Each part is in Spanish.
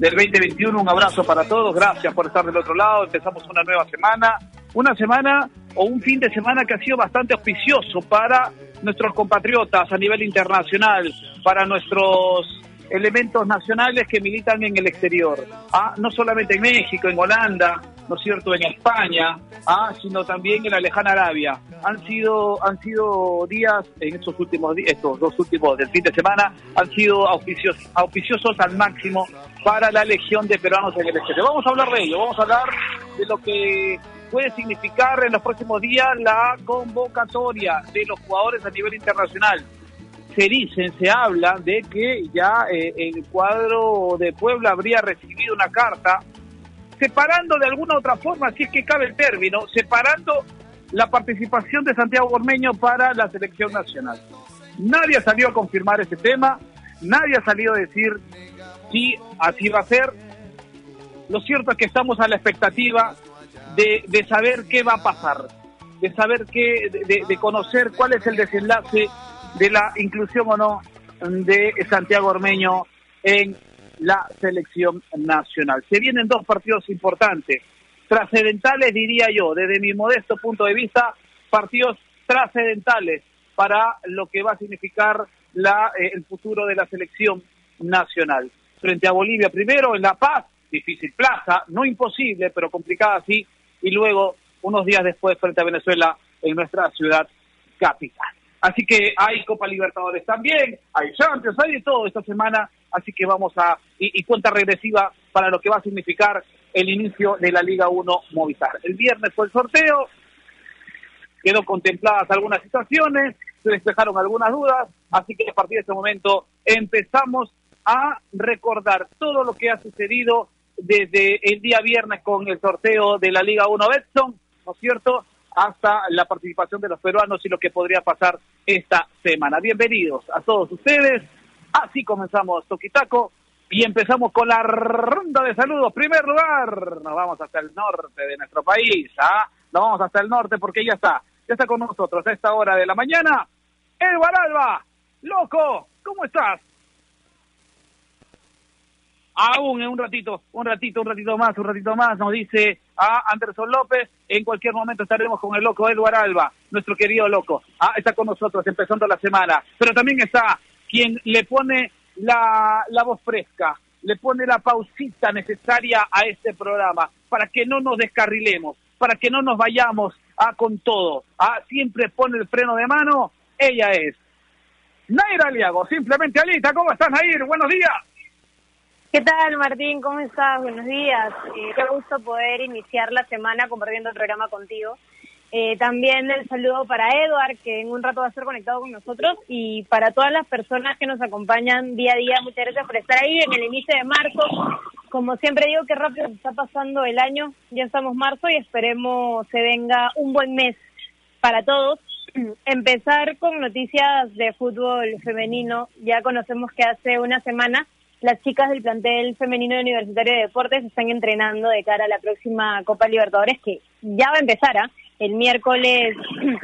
del 2021. Un abrazo para todos. Gracias por estar del otro lado. Empezamos una nueva semana. Una semana o un fin de semana que ha sido bastante auspicioso para nuestros compatriotas a nivel internacional, para nuestros elementos nacionales que militan en el exterior, ¿ah? no solamente en México, en Holanda, ¿no es cierto?, en España, ¿ah? sino también en la lejana Arabia. Han sido, han sido días, en estos últimos estos dos últimos del fin de semana, han sido auspiciosos, auspiciosos al máximo para la legión de peruanos en el exterior. Vamos a hablar de ello, vamos a hablar de lo que puede significar en los próximos días la convocatoria de los jugadores a nivel internacional se dicen, se habla de que ya eh, el cuadro de Puebla habría recibido una carta separando de alguna otra forma, si es que cabe el término, separando la participación de Santiago Gormeño para la selección nacional. Nadie ha salido a confirmar ese tema, nadie ha salido a decir si así va a ser. Lo cierto es que estamos a la expectativa de, de saber qué va a pasar, de saber qué, de, de conocer cuál es el desenlace de la inclusión o no de Santiago Ormeño en la selección nacional. Se vienen dos partidos importantes, trascendentales diría yo, desde mi modesto punto de vista, partidos trascendentales para lo que va a significar la, eh, el futuro de la selección nacional. Frente a Bolivia primero en La Paz, difícil plaza, no imposible, pero complicada así, y luego unos días después frente a Venezuela en nuestra ciudad capital. Así que hay Copa Libertadores también, hay Champions, hay de todo esta semana, así que vamos a, y, cuenta regresiva para lo que va a significar el inicio de la Liga 1 Movistar. El viernes fue el sorteo, quedó contempladas algunas situaciones, se despejaron algunas dudas, así que a partir de este momento empezamos a recordar todo lo que ha sucedido desde el día viernes con el sorteo de la Liga 1 Betson, ¿no es cierto? Hasta la participación de los peruanos y lo que podría pasar esta semana. Bienvenidos a todos ustedes. Así comenzamos Toquitaco y empezamos con la ronda de saludos. Primer lugar, nos vamos hasta el norte de nuestro país. ¿ah? Nos vamos hasta el norte porque ya está, ya está con nosotros a esta hora de la mañana. Eduardo Alba, loco, ¿cómo estás? Aún en un ratito, un ratito, un ratito más, un ratito más, nos dice a Anderson López, en cualquier momento estaremos con el loco Eduard Alba, nuestro querido loco. Ah, está con nosotros empezando la semana, pero también está quien le pone la, la voz fresca, le pone la pausita necesaria a este programa para que no nos descarrilemos, para que no nos vayamos a con todo. Ah, siempre pone el freno de mano, ella es Naira Aliago, simplemente Alita, ¿cómo estás Nair? Buenos días. ¿Qué tal, Martín? ¿Cómo estás? Buenos días. Eh, qué gusto poder iniciar la semana compartiendo el programa contigo. Eh, también el saludo para Edward, que en un rato va a estar conectado con nosotros, y para todas las personas que nos acompañan día a día. Muchas gracias por estar ahí en el inicio de marzo. Como siempre digo, qué rápido se está pasando el año. Ya estamos marzo y esperemos se venga un buen mes para todos. Empezar con noticias de fútbol femenino. Ya conocemos que hace una semana las chicas del plantel femenino Universitario de Deportes están entrenando de cara a la próxima Copa Libertadores que ya va a empezar, ¿ah? El miércoles,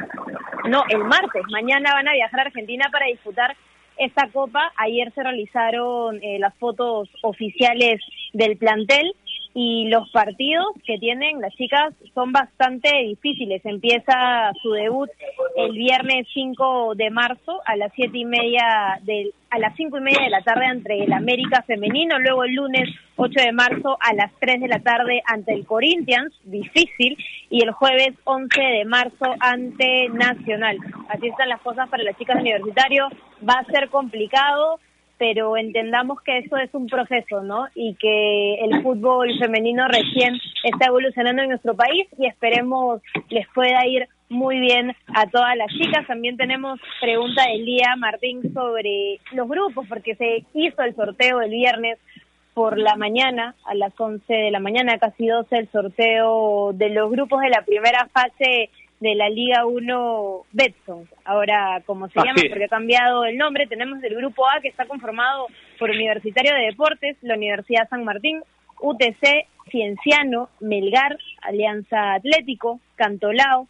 no, el martes, mañana van a viajar a Argentina para disputar esta copa. Ayer se realizaron eh, las fotos oficiales del plantel y los partidos que tienen las chicas son bastante difíciles. Empieza su debut el viernes 5 de marzo a las siete y media del a las cinco y media de la tarde ante el América Femenino, luego el lunes 8 de marzo a las 3 de la tarde ante el Corinthians, difícil, y el jueves 11 de marzo ante Nacional. Así están las cosas para las chicas de universitario, va a ser complicado, pero entendamos que eso es un proceso, ¿no? Y que el fútbol femenino recién está evolucionando en nuestro país y esperemos les pueda ir muy bien a todas las chicas. También tenemos pregunta del día, Martín, sobre los grupos, porque se hizo el sorteo el viernes por la mañana, a las 11 de la mañana, casi 12, el sorteo de los grupos de la primera fase de la Liga 1 Betson. Ahora, como se llama, porque ha cambiado el nombre, tenemos el grupo A que está conformado por Universitario de Deportes, la Universidad San Martín, UTC, Cienciano, Melgar, Alianza Atlético, Cantolao,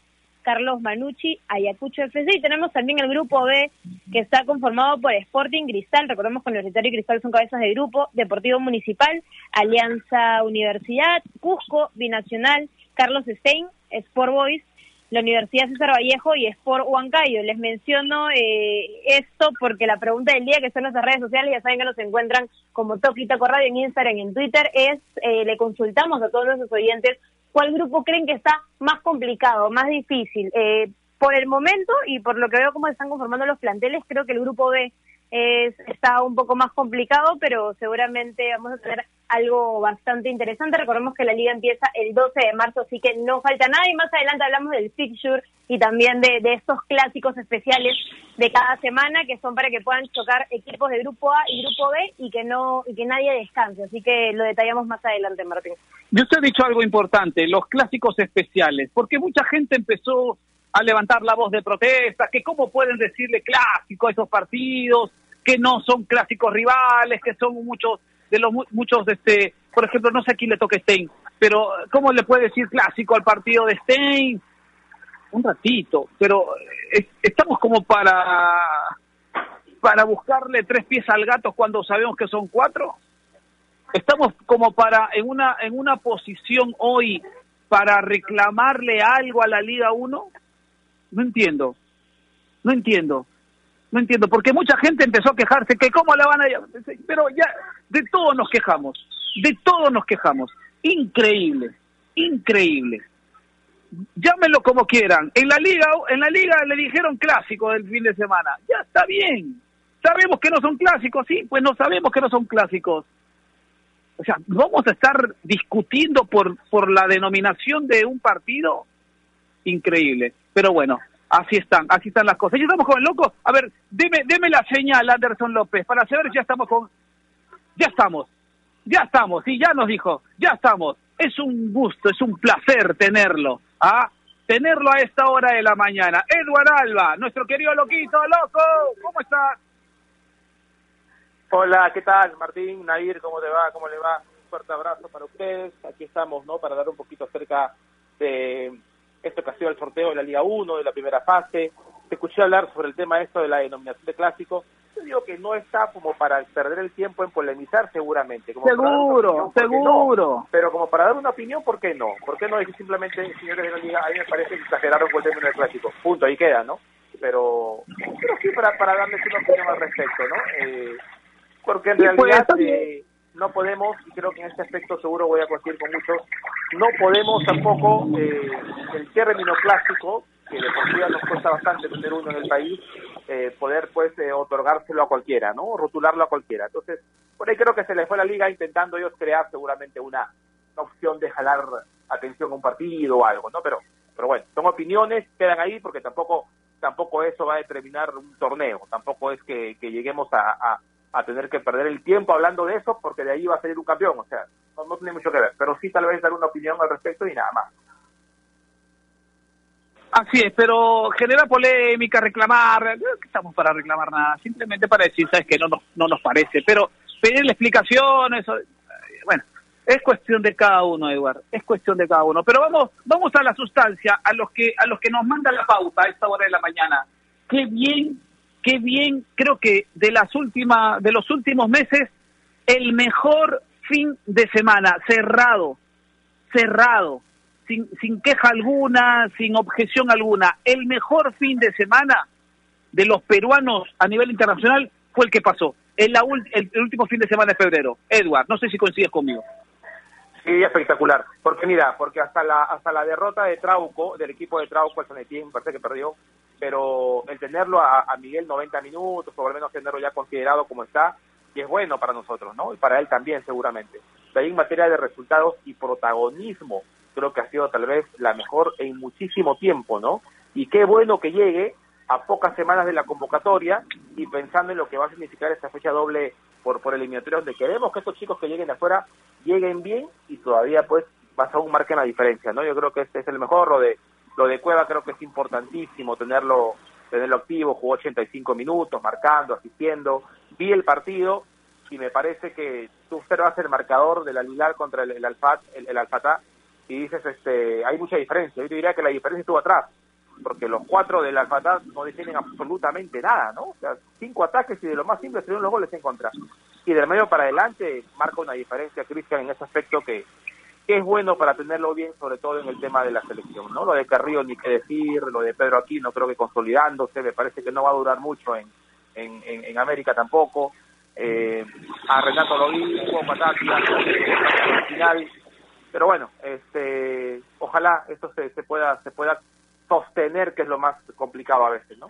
Carlos Manucci, Ayacucho FC y tenemos también el grupo B que está conformado por Sporting Cristal, recordemos que Universitario y Cristal son cabezas de grupo, Deportivo Municipal, Alianza Universidad, Cusco, Binacional, Carlos Stein, Sport Boys, la Universidad César Vallejo y Sport Huancayo. Les menciono eh, esto porque la pregunta del día, que son nuestras redes sociales, ya saben que nos encuentran como Toquita Radio en Instagram y en Twitter, es, eh, le consultamos a todos nuestros oyentes cuál grupo creen que está más complicado, más difícil. Eh, por el momento y por lo que veo cómo están conformando los planteles, creo que el grupo B es, está un poco más complicado, pero seguramente vamos a tener algo bastante interesante. Recordemos que la liga empieza el 12 de marzo, así que no falta nada. Y más adelante hablamos del fixture y también de, de estos clásicos especiales de cada semana que son para que puedan chocar equipos de grupo A y grupo B y que no y que nadie descanse. Así que lo detallamos más adelante, Martín. Y usted ha dicho algo importante, los clásicos especiales, porque mucha gente empezó a levantar la voz de protesta, que cómo pueden decirle clásico a esos partidos, que no son clásicos rivales, que son muchos de los muchos este, por ejemplo, no sé a quién le toque Stein, pero cómo le puede decir clásico al partido de Stein? Un ratito, pero eh, estamos como para para buscarle tres pies al gato cuando sabemos que son cuatro. Estamos como para en una en una posición hoy para reclamarle algo a la Liga 1 no entiendo. No entiendo. No entiendo, porque mucha gente empezó a quejarse que cómo la van a... Pero ya, de todo nos quejamos, de todo nos quejamos. Increíble, increíble. Llámenlo como quieran. En la liga, en la liga le dijeron clásico del fin de semana. Ya está bien. Sabemos que no son clásicos, sí, pues no sabemos que no son clásicos. O sea, vamos a estar discutiendo por por la denominación de un partido increíble. Pero bueno, así están, así están las cosas. ¿Ya estamos con el loco? A ver, deme, deme la señal, Anderson López, para saber si ya estamos con... Ya estamos, ya estamos, y ya nos dijo, ya estamos. Es un gusto, es un placer tenerlo, ¿ah? Tenerlo a esta hora de la mañana. Edward Alba, nuestro querido loquito, loco, ¿cómo estás? Hola, ¿qué tal? Martín, Nair, ¿cómo te va? ¿Cómo le va? Un fuerte abrazo para ustedes. Aquí estamos, ¿no? Para dar un poquito acerca de esto que ha sido el sorteo de la Liga 1, de la primera fase. Te escuché hablar sobre el tema esto de la denominación de clásico. Yo digo que no está como para perder el tiempo en polemizar seguramente. Como seguro, seguro. Pero como para dar una opinión, ¿por qué no? ¿Por qué no decir simplemente, señores de la Liga, a mí me parece exageraron con el término del clásico? Punto, ahí queda, ¿no? Pero, pero sí para, para darles una opinión al respecto, ¿no? Eh, porque en realidad... Eh, no podemos, y creo que en este aspecto seguro voy a coincidir con muchos, no podemos tampoco eh, el término clásico, que de por sí nos cuesta bastante tener uno en el país, eh, poder pues eh, otorgárselo a cualquiera, ¿no? Rotularlo a cualquiera. Entonces, por ahí creo que se le fue la liga intentando ellos crear seguramente una, opción de jalar atención a un partido o algo, ¿no? Pero, pero bueno, son opiniones, quedan ahí porque tampoco tampoco eso va a determinar un torneo, tampoco es que, lleguemos a tener que perder el tiempo hablando de eso porque de ahí va a salir un campeón. O sea, no, tiene mucho que ver, pero sí tal vez dar una opinión al respecto y nada más. Así es, pero genera polémica, reclamar, estamos para reclamar nada, simplemente para decir, sabes que no nos, no nos parece, pero pedirle explicaciones, bueno, es cuestión de cada uno, Eduardo, es cuestión de cada uno. Pero vamos, vamos a la sustancia, a los que, a los que nos mandan la pauta a esta hora de la mañana. Qué bien qué bien, creo que de las últimas, de los últimos meses, el mejor fin de semana, cerrado, cerrado, sin, sin queja alguna, sin objeción alguna. El mejor fin de semana de los peruanos a nivel internacional fue el que pasó, el, el, último fin de semana de febrero. Edward, no sé si coincides conmigo. Sí, espectacular. Porque mira, porque hasta la hasta la derrota de Trauco, del equipo de Trauco, el Sanetín, parece que perdió, pero el tenerlo a, Miguel 90 minutos, o al menos tenerlo ya considerado como está, y es bueno para nosotros, ¿no? Y para él también, seguramente. De ahí en materia de resultados y protagonismo, creo que ha sido tal vez la mejor en muchísimo tiempo, ¿no? Y qué bueno que llegue a pocas semanas de la convocatoria y pensando en lo que va a significar esta fecha doble por, por eliminatorias donde queremos que estos chicos que lleguen de afuera lleguen bien y todavía pues más aún marquen la diferencia, ¿no? Yo creo que este es el mejor, de, lo de Cueva creo que es importantísimo tenerlo, tenerlo activo, jugó 85 minutos, marcando, asistiendo, vi el partido y me parece que tú observas el marcador del Alilar contra el, el Alfat, el, el Alfatá, y dices, este, hay mucha diferencia. Yo te diría que la diferencia estuvo atrás, porque los cuatro del Alfatá no definen absolutamente nada, ¿no? O sea, cinco ataques y de lo más simple se los goles en contra. Y del medio para adelante marca una diferencia, Cristian, en ese aspecto que, que es bueno para tenerlo bien, sobre todo en el tema de la selección, ¿no? Lo de Carrillo ni qué decir, lo de Pedro Aquino creo que consolidándose, me parece que no va a durar mucho en, en, en, en América tampoco eh, a Renato lo mismo, al final. Pero bueno, este, ojalá esto se, se pueda se pueda sostener, que es lo más complicado a veces, ¿no?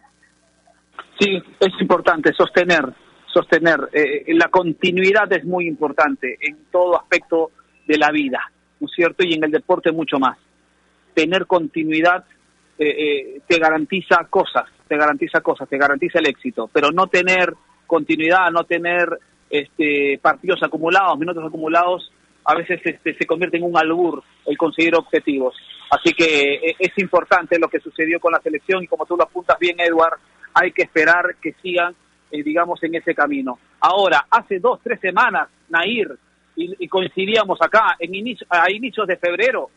Sí, es importante sostener, sostener. Eh, la continuidad es muy importante en todo aspecto de la vida, ¿no es cierto? Y en el deporte mucho más. Tener continuidad eh, eh, te garantiza cosas, te garantiza cosas, te garantiza el éxito, pero no tener continuidad, no tener este, partidos acumulados, minutos acumulados, a veces este, se convierte en un albur el conseguir objetivos. Así que eh, es importante lo que sucedió con la selección y como tú lo apuntas bien, Edward, hay que esperar que sigan, eh, digamos, en ese camino. Ahora, hace dos, tres semanas, Nair, y, coincidíamos acá, en inicio, a inicios de febrero,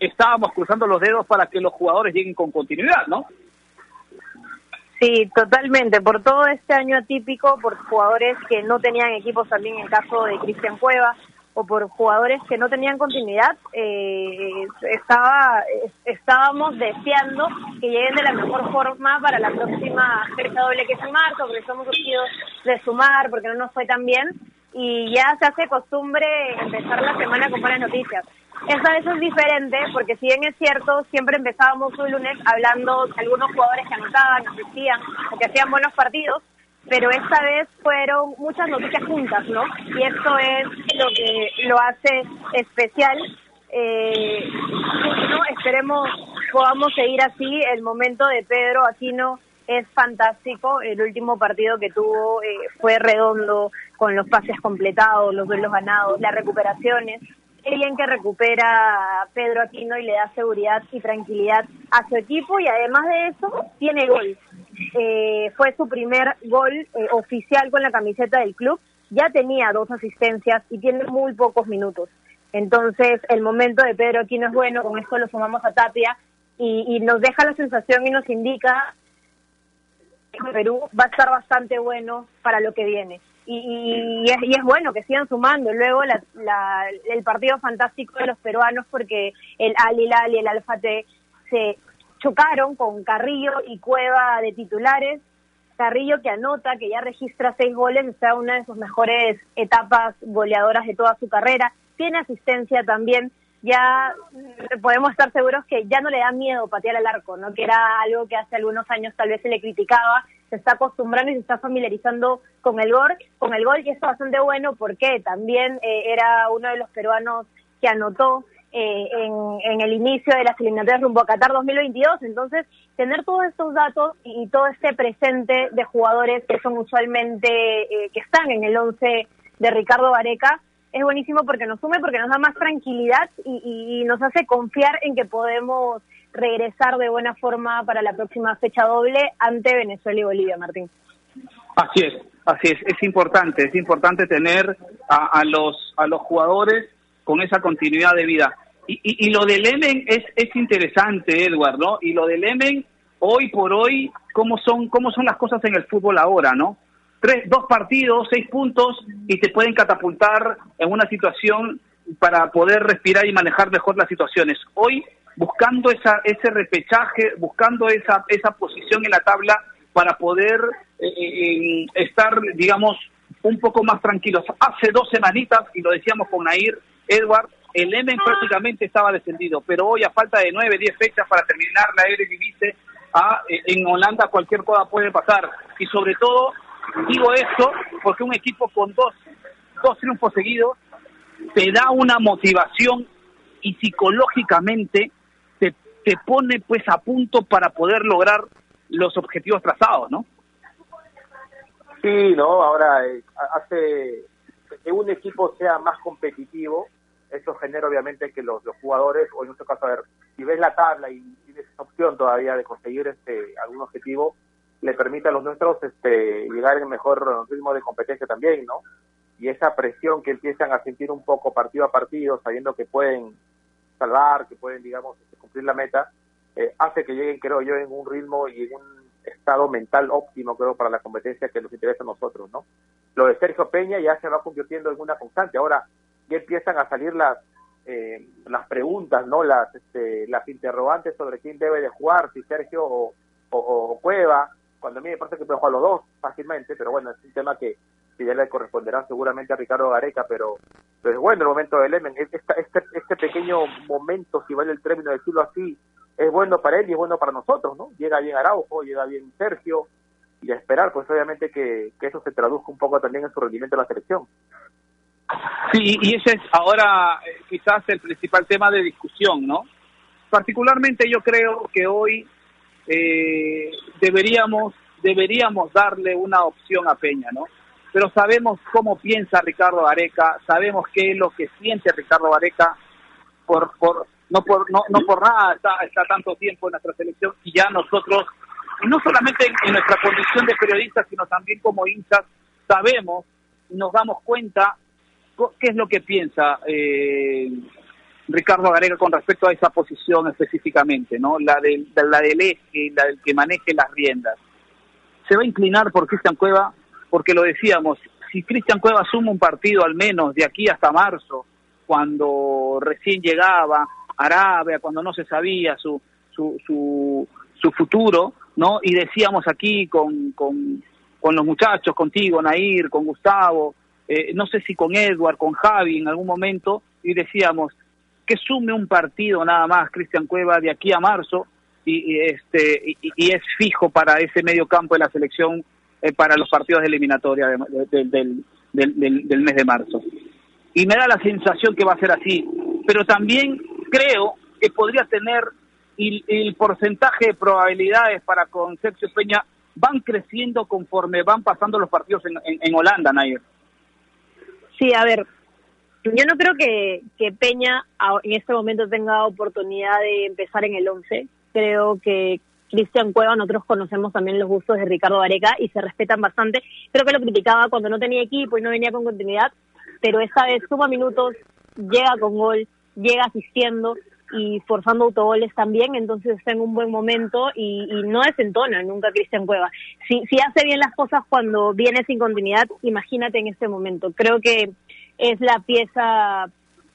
estábamos cruzando los dedos para que los jugadores lleguen con continuidad, ¿no? Sí, totalmente. Por todo este año atípico, por jugadores que no tenían equipos también en el caso de Cristian Cueva, o por jugadores que no tenían continuidad, eh, estaba, estábamos deseando que lleguen de la mejor forma para la próxima fecha doble que es en marzo, porque somos objetivos de sumar, porque no nos fue tan bien, y ya se hace costumbre empezar la semana con buenas noticias. Esta vez es diferente porque si bien es cierto, siempre empezábamos un lunes hablando de algunos jugadores que anotaban, asistían o que hacían buenos partidos, pero esta vez fueron muchas noticias juntas, ¿no? Y esto es lo que lo hace especial. Eh, no, esperemos podamos seguir así. El momento de Pedro Aquino es fantástico. El último partido que tuvo eh, fue redondo, con los pases completados, los duelos ganados, las recuperaciones bien que recupera Pedro Aquino y le da seguridad y tranquilidad a su equipo y además de eso tiene gol. Eh, fue su primer gol eh, oficial con la camiseta del club, ya tenía dos asistencias y tiene muy pocos minutos. Entonces el momento de Pedro Aquino es bueno, con esto lo sumamos a Tapia y, y nos deja la sensación y nos indica que Perú va a estar bastante bueno para lo que viene y, y, es, y es bueno que sigan sumando. Luego la, el partido fantástico de los peruanos porque el Al Hilal y el Alfate se chocaron con Carrillo y Cueva de titulares. Carrillo que anota, que ya registra seis goles, está en una de sus mejores etapas goleadoras de toda su carrera. Tiene asistencia también. Ya podemos estar seguros que ya no le da miedo patear al arco, ¿no? Que era algo que hace algunos años tal vez se le criticaba se está acostumbrando y se está familiarizando con el gol, con el gol y esto es bastante bueno porque también eh, era uno de los peruanos que anotó eh, en, el inicio de las eliminatorias rumbo a Qatar 2022. Entonces, tener todos estos datos y, todo este presente de jugadores que son usualmente, eh, que están en el 11 de Ricardo Vareca, es buenísimo porque nos sume, porque nos da más tranquilidad y nos hace confiar en que podemos regresar de buena forma para la próxima fecha doble ante Venezuela y Bolivia, Martín. Así es, así es, es importante, es importante tener a, los a los jugadores con esa continuidad de vida. Y, y, lo del Emen es, es interesante, Edward, ¿no? Y lo del Emen, hoy por hoy, ¿cómo son, cómo son las cosas en el fútbol ahora, ¿no? Tres, dos partidos, seis puntos y te pueden catapultar en una situación para poder respirar y manejar mejor las situaciones. Hoy buscando esa, ese repechaje, buscando esa, esa posición en la tabla para poder eh, eh, estar, digamos, un poco más tranquilos. Hace dos semanitas, y lo decíamos con Nair, Edward, el Emen prácticamente estaba descendido, pero hoy a falta de nueve, diez fechas para terminar la Eredivisie, a, eh, en Holanda cualquier cosa puede pasar. Y sobre todo, digo esto porque un equipo con dos, dos triunfos seguidos te da una motivación y psicológicamente te pone pues a punto para poder lograr los objetivos trazados, ¿no? Sí, ¿no? Ahora eh, hace que un equipo sea más competitivo, eso genera obviamente que los, jugadores, o en nuestro caso, a ver, si ves la tabla y tienes esa opción todavía de conseguir este algún objetivo, le permite a los nuestros este, llegar en mejor ritmo de competencia también, ¿no? Y esa presión que empiezan a sentir un poco partido a partido, sabiendo que pueden salvar, que pueden, digamos, este, cumplir la meta, eh, hace que lleguen, creo yo, en un ritmo y en un estado mental óptimo, creo, para la competencia que nos interesa a nosotros, ¿no? Lo de Sergio Peña ya se va convirtiendo en una constante. Ahora ya empiezan a salir las eh, las preguntas, ¿no? Las este, las interrogantes sobre quién debe de jugar, si Sergio o, o, Cueva. Cuando a mí me parece que puede jugar los dos fácilmente, pero bueno, es un tema que, ya le corresponderá seguramente a Ricardo Gareca, pero, pero es bueno el momento del Lemen. Este, este, pequeño momento, si vale el término de decirlo así, es bueno para él y es bueno para nosotros, ¿no? Llega bien Araujo, llega bien Sergio, y a esperar, pues obviamente que, que eso se traduzca un poco también en su rendimiento de la selección. Sí, y ese es ahora eh, quizás el principal tema de discusión, ¿no? Particularmente yo creo que hoy eh, deberíamos deberíamos darle una opción a Peña, ¿no? Pero sabemos cómo piensa Ricardo Areca, sabemos qué es lo que siente Ricardo Areca por por no por no, no por nada está, está tanto tiempo en nuestra selección y ya nosotros no solamente en, nuestra condición de periodistas sino también como hinchas sabemos nos damos cuenta qué es lo que piensa eh, Ricardo Garega con respecto a esa posición específicamente, ¿no? La del, la del eje, la del que maneje las riendas. Se va a inclinar por Cristian Cueva, porque lo decíamos, si Cristian Cueva suma un partido al menos de aquí hasta marzo, cuando recién llegaba Arabia, cuando no se sabía su, su, su, futuro, ¿no? Y decíamos aquí con, con, con los muchachos, contigo, Nair, con Gustavo, eh, no sé si con Edward, con Javi en algún momento, y decíamos que sume un partido nada más Cristian Cueva de aquí a marzo y, este y, es fijo para ese medio campo de la selección eh, para los partidos de eliminatoria del, del, mes de marzo. Y me da la sensación que va a ser así, pero también creo que podría tener y, el porcentaje de probabilidades para con Sergio Peña van creciendo conforme van pasando los partidos en, en Holanda, Nair. Sí, a ver, yo no creo que, Peña en este momento tenga oportunidad de empezar en el 11. Creo que Cristian Cueva, nosotros conocemos también los gustos de Ricardo Areca y se respetan bastante. Creo que lo criticaba cuando no tenía equipo y no venía con continuidad, pero esta vez suma minutos, llega con gol, llega asistiendo y forzando autogoles también, entonces está en un buen momento y, y no desentona nunca Cristian Cueva. Si, si hace bien las cosas cuando viene sin continuidad, imagínate en este momento. Creo que es la pieza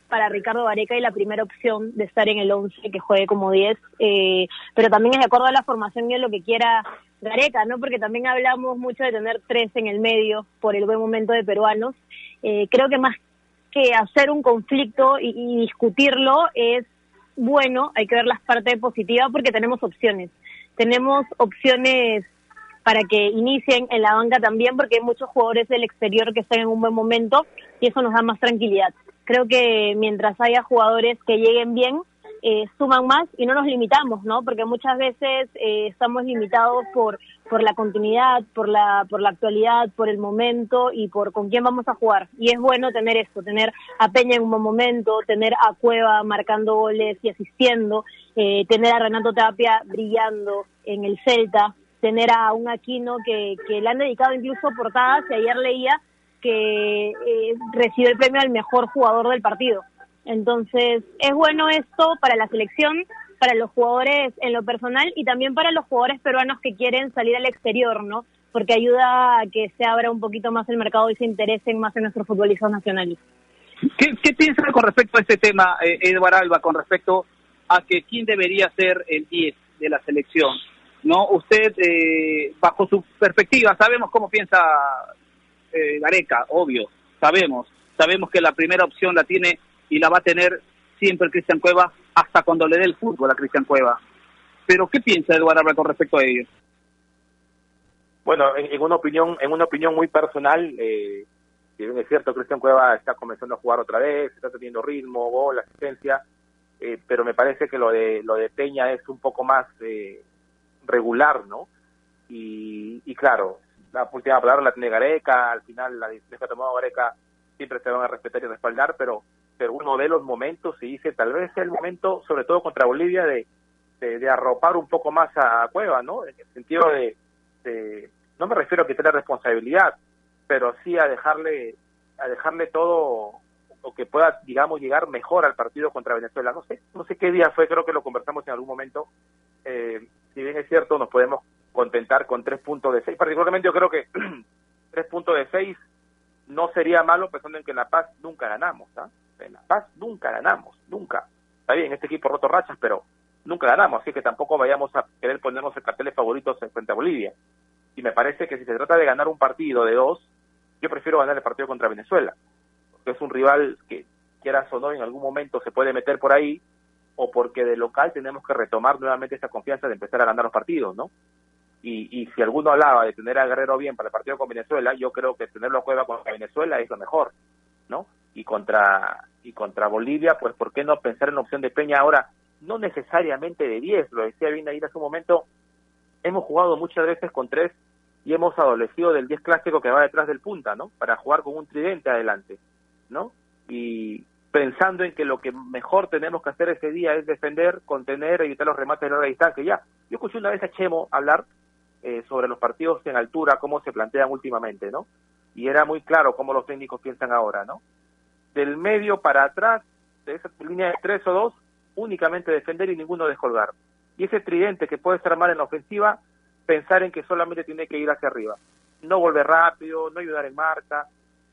para Ricardo Vareca y la primera opción de estar en el 11 que juegue como 10, eh, pero también es de acuerdo a la formación y a lo que quiera Gareca, ¿no? Porque también hablamos mucho de tener tres en el medio por el buen momento de peruanos. Eh, creo que más que hacer un conflicto y, y discutirlo es bueno, hay que ver las partes positivas porque tenemos opciones. Tenemos opciones para que inicien en la banca también porque hay muchos jugadores del exterior que están en un buen momento y eso nos da más tranquilidad. Creo que mientras haya jugadores que lleguen bien, eh, suman más y no nos limitamos, ¿no? Porque muchas veces eh, estamos limitados por por la continuidad, por la por la actualidad, por el momento y por con quién vamos a jugar. Y es bueno tener esto, tener a Peña en un buen momento, tener a Cueva marcando goles y asistiendo, eh, tener a Renato Tapia brillando en el Celta, tener a un Aquino que, que le han dedicado incluso portadas y ayer leía que recibió el premio al mejor jugador del partido. Entonces, es bueno esto para la selección, para los jugadores en lo personal y también para los jugadores peruanos que quieren salir al exterior, ¿no? Porque ayuda a que se abra un poquito más el mercado y se interesen más en nuestros futbolistas nacionales. ¿Qué, qué piensa con respecto a este tema, eh, Alba, con respecto a que quién debería ser el 10 de la selección? ¿No? Usted, eh, bajo su perspectiva, sabemos cómo piensa eh, Gareca, obvio, sabemos. Sabemos que la primera opción la tiene y la va a tener siempre Cristian Cueva hasta cuando le dé el fútbol a Cristian Cueva. Pero ¿qué piensa Eduardo con respecto a ello? Bueno, en, una opinión, en una opinión muy personal, eh, si bien es cierto, Cristian Cueva está comenzando a jugar otra vez, está teniendo ritmo, gol, asistencia, eh, pero me parece que lo de lo de Peña es un poco más eh, regular, ¿no? Y, y claro, la última palabra la tiene Gareca, al final la decisión que ha tomado Gareca siempre se van a respetar y respaldar, pero, pero uno de los momentos, y dice, tal vez sea el momento, sobre todo contra Bolivia, de, de, arropar un poco más a Cueva, ¿no? En el sentido de, de, no me refiero a quitarle responsabilidad, pero sí a dejarle, a dejarle todo o que pueda, digamos, llegar mejor al partido contra Venezuela. No sé, no sé qué día fue, creo que lo conversamos en algún momento. Eh, si bien es cierto, nos podemos contentar con tres puntos de seis. Particularmente yo creo que tres puntos de seis no sería malo pensando en que en La Paz nunca ganamos. ¿ah? En La Paz nunca ganamos, nunca. Está bien, este equipo roto rachas, pero nunca ganamos, así que tampoco vayamos a querer ponernos el carteles favoritos en frente a Bolivia. Y me parece que si se trata de ganar un partido de dos, yo prefiero ganar el partido contra Venezuela, porque es un rival que, quieras o no, en algún momento se puede meter por ahí, o porque de local tenemos que retomar nuevamente esa confianza de empezar a ganar los partidos, ¿no? Y, y si alguno hablaba de tener a Guerrero bien para el partido con Venezuela, yo creo que tenerlo a Cueva contra Venezuela es lo mejor, ¿no? Y contra y contra Bolivia, pues ¿por qué no pensar en la opción de Peña ahora? No necesariamente de 10, lo decía bien ahí hace un momento, hemos jugado muchas veces con tres y hemos adolecido del 10 clásico que va detrás del punta, ¿no? Para jugar con un tridente adelante, ¿no? Y pensando en que lo que mejor tenemos que hacer ese día es defender, contener, evitar los remates de larga distancia. Ya, yo escuché una vez a Chemo hablar eh, sobre los partidos en altura, cómo se plantean últimamente, ¿no? Y era muy claro cómo los técnicos piensan ahora, ¿no? Del medio para atrás, de esa línea de tres o dos, únicamente defender y ninguno descolgar. Y ese tridente que puede estar mal en la ofensiva, pensar en que solamente tiene que ir hacia arriba. No volver rápido, no ayudar en marca.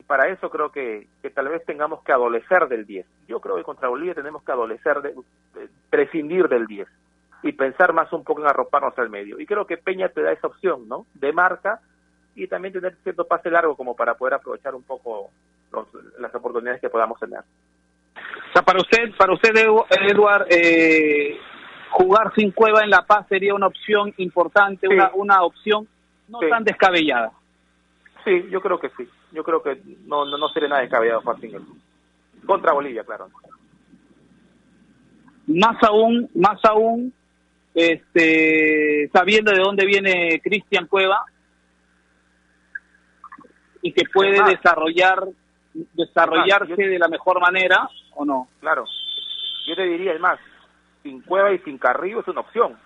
Para eso creo que, que tal vez tengamos que adolecer del 10. Yo creo que contra Bolivia tenemos que adolecer, de, prescindir del 10 y pensar más un poco en arroparnos al medio. Y creo que Peña te da esa opción, ¿no? De marca y también tener cierto pase largo como para poder aprovechar un poco los, las oportunidades que podamos tener. O sea, para usted, para usted, Eduard, eh, jugar sin cueva en La Paz sería una opción importante, una, una opción no tan descabellada. Sí, yo creo que sí. Yo creo que no, no, no sería nada descabellado él. Contra Bolivia, claro. Más aún, más aún, este, sabiendo de dónde viene Cristian Cueva y que puede desarrollar desarrollarse de la mejor manera o no. Claro, yo te diría el más, sin Cueva y sin Carrillo es una opción,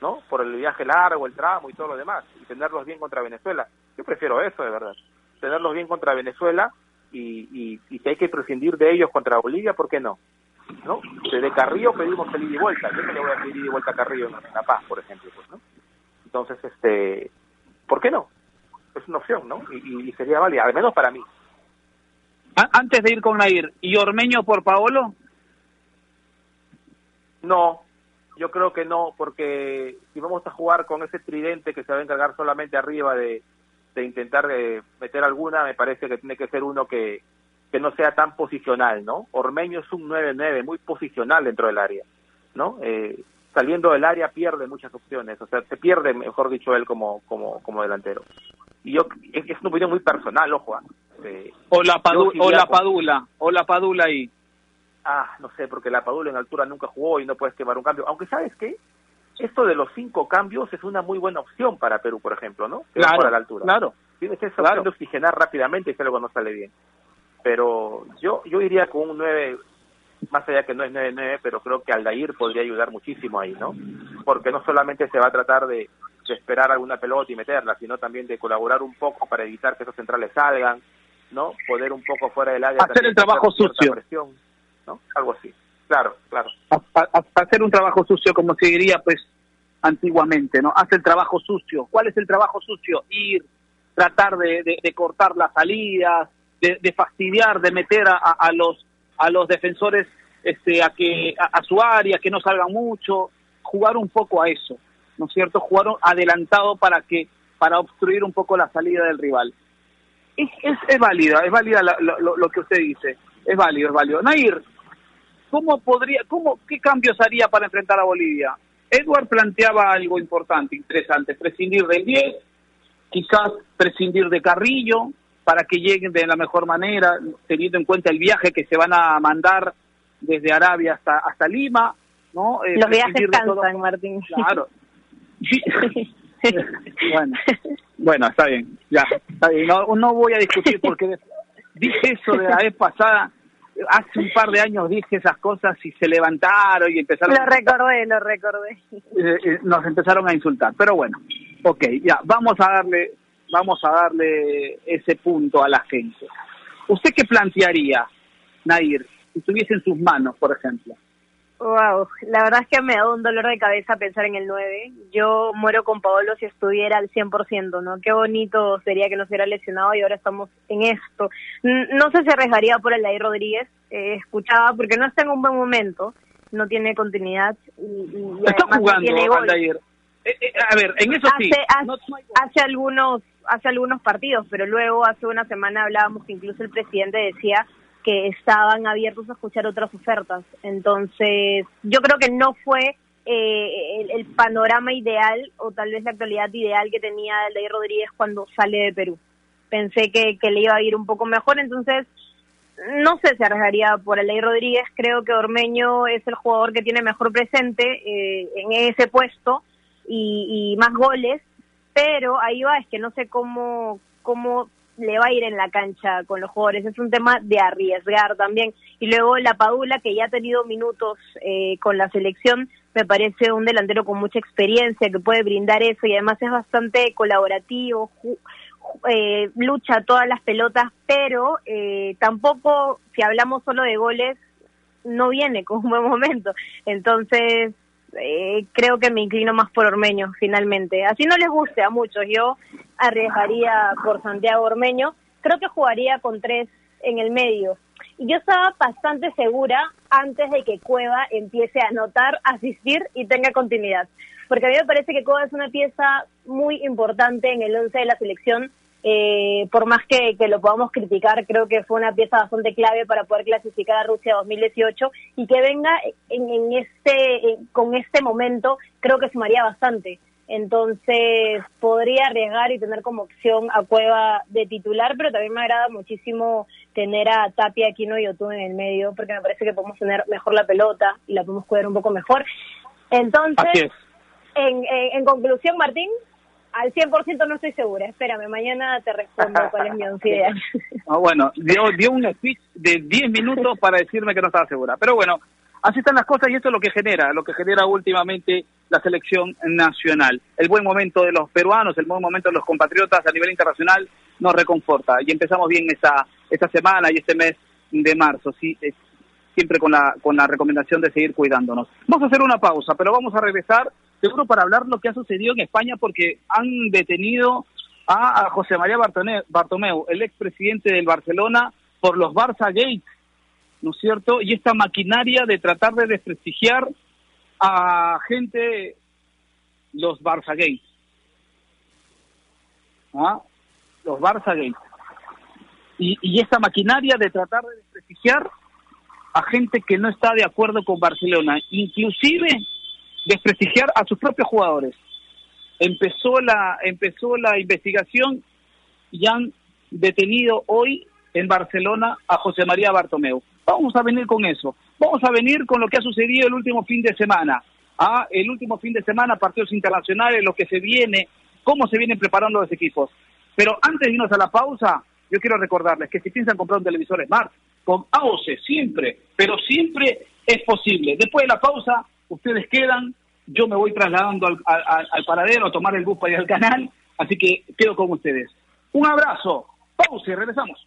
¿no? Por el viaje largo, el tramo y todo lo demás, y tenerlos bien contra Venezuela. Yo prefiero eso, de verdad. Tenerlos bien contra Venezuela y, y, y si hay que prescindir de ellos contra Bolivia, ¿por qué no? ¿no? Desde Carrillo pedimos el ida y vuelta. Yo no le voy a pedir ida y vuelta a Carrillo en La Paz, por ejemplo, pues, ¿no? Entonces, este, ¿por qué no? Es una opción, ¿no? Y, sería válida, al menos para mí. Antes de ir con Nair, ¿y Ormeño por Paolo? No, yo creo que no, porque si vamos a jugar con ese tridente que se va a encargar solamente arriba de, de intentar eh, meter alguna, me parece que tiene que ser uno que, que no sea tan posicional, ¿no? Ormeño es un 9-9, muy posicional dentro del área, ¿no? Eh, saliendo del área pierde muchas opciones, o sea, se pierde, mejor dicho, él como, como, como delantero. Y yo, es, una opinión muy personal, ojo. ¿ah? Eh, o, la o la Padula, o la Padula ahí. Ah, no sé, porque la Padula en altura nunca jugó y no puedes quemar un cambio. Aunque, ¿sabes qué? Esto de los cinco cambios es una muy buena opción para Perú, por ejemplo, ¿no? claro, la altura. Claro. Tienes esa opción de oxigenar rápidamente y si algo no sale bien pero yo yo iría con un 9 más allá que no es 9-9, pero creo que Aldair podría ayudar muchísimo ahí, ¿no? Porque no solamente se va a tratar de, esperar alguna pelota y meterla, sino también de colaborar un poco para evitar que esos centrales salgan, ¿no? Poder un poco fuera del área. Hacer el trabajo sucio. Presión, ¿no? Algo así. Claro, claro. hacer un trabajo sucio, como se diría, pues, antiguamente, ¿no? Hace el trabajo sucio. ¿Cuál es el trabajo sucio? Ir, tratar de, de cortar las salidas, de, fastidiar, de meter a, los a los defensores este, a que a, su área, que no salgan mucho, jugar un poco a eso, ¿no es cierto? Jugar adelantado para que para obstruir un poco la salida del rival. Es, es, es válida, es válida lo, lo, que usted dice, es válido, es válido. Nair, ¿cómo podría, cómo, qué cambios haría para enfrentar a Bolivia? Edward planteaba algo importante, interesante, prescindir del 10, quizás prescindir de Carrillo, para que lleguen de la mejor manera, teniendo en cuenta el viaje que se van a mandar desde Arabia hasta hasta Lima, ¿no? Eh, Los viajes cansan, Martín. Claro. bueno, bueno, está bien, ya, está bien. No, no voy a discutir porque dije eso de la vez pasada hace un par de años dije esas cosas y se levantaron y empezaron... Lo recordé, lo recordé. Eh, eh, nos empezaron a insultar, pero bueno, ok, ya, vamos a darle, vamos a darle ese punto a la gente. ¿Usted qué plantearía, Nair, si estuviese en sus manos, por ejemplo? Wow, la verdad es que me da un dolor de cabeza pensar en el 9. Yo muero con Paolo si estuviera al 100%, ¿no? Qué bonito sería que no se hubiera lesionado y ahora estamos en esto. No sé si arriesgaría por el Aldair Rodríguez, eh, escuchaba, porque no está en un buen momento, no tiene continuidad y, está jugando Aldair. Eh, eh, a ver, en eso sí. Hace, algunos, hace algunos partidos, pero luego hace una semana hablábamos que incluso el presidente decía que estaban abiertos a escuchar otras ofertas. Entonces, yo creo que no fue eh, el, panorama ideal o tal vez la actualidad ideal que tenía Aldair Rodríguez cuando sale de Perú. Pensé que, le iba a ir un poco mejor, entonces no sé si arriesgaría por Aldair Rodríguez. Creo que Ormeño es el jugador que tiene mejor presente eh, en ese puesto y, y más goles, pero ahí va, es que no sé cómo, cómo le va a ir en la cancha con los jugadores. Es un tema de arriesgar también. Y luego la Padula, que ya ha tenido minutos eh, con la selección, me parece un delantero con mucha experiencia que puede brindar eso y además es bastante colaborativo, eh, lucha todas las pelotas, pero eh, tampoco, si hablamos solo de goles, no viene con un buen momento. Entonces, eh, creo que me inclino más por Ormeño, finalmente. Así no les guste a muchos, yo arriesgaría por Santiago Ormeño. Creo que jugaría con tres en el medio. Y yo estaba bastante segura antes de que Cueva empiece a anotar, asistir y tenga continuidad. Porque a mí me parece que Cueva es una pieza muy importante en el once de la selección eh, por más que, lo podamos criticar, creo que fue una pieza bastante clave para poder clasificar a Rusia 2018 y que venga en, este, con este momento, creo que sumaría bastante. Entonces podría arriesgar y tener como opción a Cueva de titular, pero también me agrada muchísimo tener a Tapia, Aquino y Otú en el medio, porque me parece que podemos tener mejor la pelota y la podemos cuidar un poco mejor. Entonces, en, en conclusión, Martín, al 100% no estoy segura. Espérame, mañana te respondo cuál es mi ansiedad. Bueno, dio, dio un speech de 10 minutos para decirme que no estaba segura. Pero bueno, así están las cosas y esto es lo que genera, lo que genera últimamente la selección nacional. El buen momento de los peruanos, el buen momento de los compatriotas a nivel internacional nos reconforta. Y empezamos bien esta, esta semana y este mes de marzo, sí, siempre con la, con la recomendación de seguir cuidándonos. Vamos a hacer una pausa, pero vamos a regresar seguro para hablar lo que ha sucedido en España porque han detenido a, José María Bartomeu, el expresidente del Barcelona, por los Barça Gates, ¿no es cierto? Y esta maquinaria de tratar de desprestigiar a gente, los Barça Gates. ¿Ah? Los Barça Gates. Y, y esta maquinaria de tratar de desprestigiar a gente que no está de acuerdo con Barcelona, inclusive desprestigiar a sus propios jugadores. Empezó la, empezó la investigación y han detenido hoy en Barcelona a José María Bartomeu. Vamos a venir con eso. Vamos a venir con lo que ha sucedido el último fin de semana. Ah, el último fin de semana, partidos internacionales, lo que se viene, cómo se vienen preparando los equipos. Pero antes de irnos a la pausa, yo quiero recordarles que si piensan comprar un televisor Smart, con AOC siempre, pero siempre es posible. Después de la pausa, ustedes quedan, yo me voy trasladando al, paradero a tomar el bus para ir al canal, así que quedo con ustedes. Un abrazo, pausa regresamos.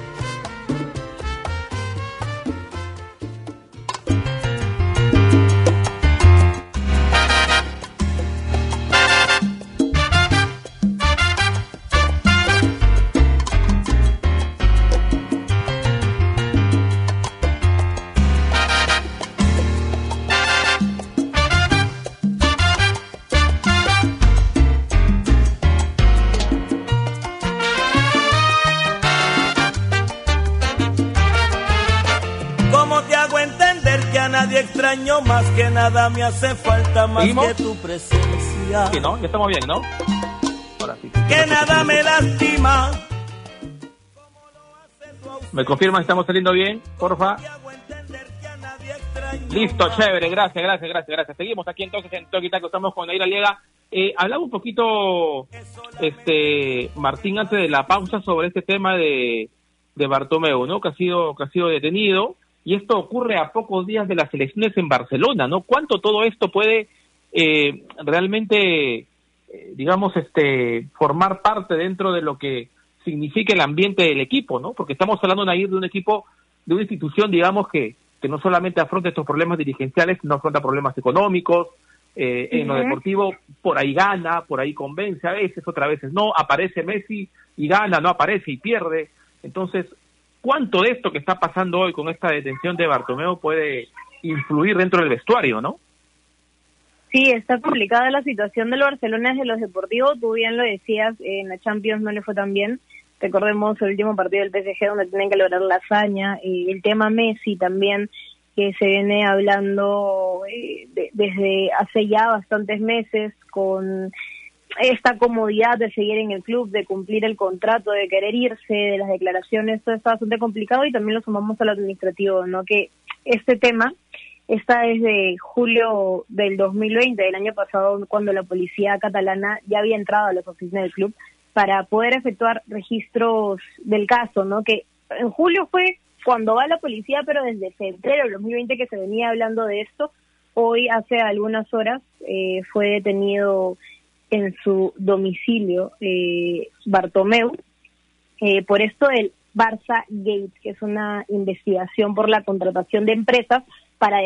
Nada me hace falta más que tu presencia. Sí, ¿no? Ya estamos bien, ¿no? Ahora sí. Que nada me lastima. ¿Me confirman estamos saliendo bien? Porfa. Listo, chévere, gracias, gracias, gracias, gracias. Seguimos aquí entonces en que estamos con Naira Liega. Eh, hablaba un poquito, este, Martín, antes de la pausa sobre este tema de, de Bartomeu, ¿no? Que ha sido, que ha sido detenido y esto ocurre a pocos días de las elecciones en Barcelona, ¿no? ¿Cuánto todo esto puede eh, realmente, eh, digamos, este, formar parte dentro de lo que significa el ambiente del equipo, ¿no? Porque estamos hablando de un equipo, de una institución, digamos, que, que no solamente afronta estos problemas dirigenciales, sino afronta problemas económicos, eh, en lo deportivo, por ahí gana, por ahí convence a veces, otras veces no, aparece Messi y gana, no aparece y pierde. Entonces, cuánto de esto que está pasando hoy con esta detención de Bartomeu puede influir dentro del vestuario, ¿no? Sí, está complicada la situación del Barcelona desde los deportivos. Tú bien lo decías, en la Champions no le fue tan bien. Recordemos el último partido del PSG donde tienen que lograr la hazaña. Y el tema Messi también, que se viene hablando eh, desde hace ya bastantes meses con esta comodidad de seguir en el club, de cumplir el contrato, de querer irse, de las declaraciones, todo está bastante complicado y también lo sumamos al administrativo, ¿no? Que este tema está desde julio del 2020, del año pasado, cuando la policía catalana ya había entrado a las oficinas del club para poder efectuar registros del caso, ¿no? Que en julio fue cuando va la policía, pero desde febrero del 2020 que se venía hablando de esto, hoy hace algunas horas eh, fue detenido en su domicilio eh, Bartomeu. Eh, por esto el Barça Gate, que es una investigación por la contratación de empresas para,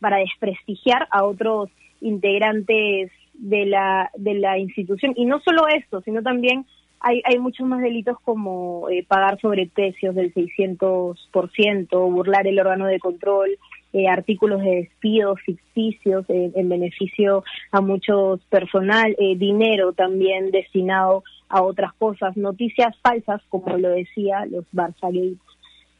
para desprestigiar a otros integrantes de la, de la institución. Y no solo esto, sino también hay, hay muchos más delitos como eh, pagar sobreprecios del 600%, burlar el órgano de control, eh, artículos de despido ficticios eh, en beneficio a muchos personal, eh, dinero también destinado a otras cosas, noticias falsas, como lo decía los Barça Gates,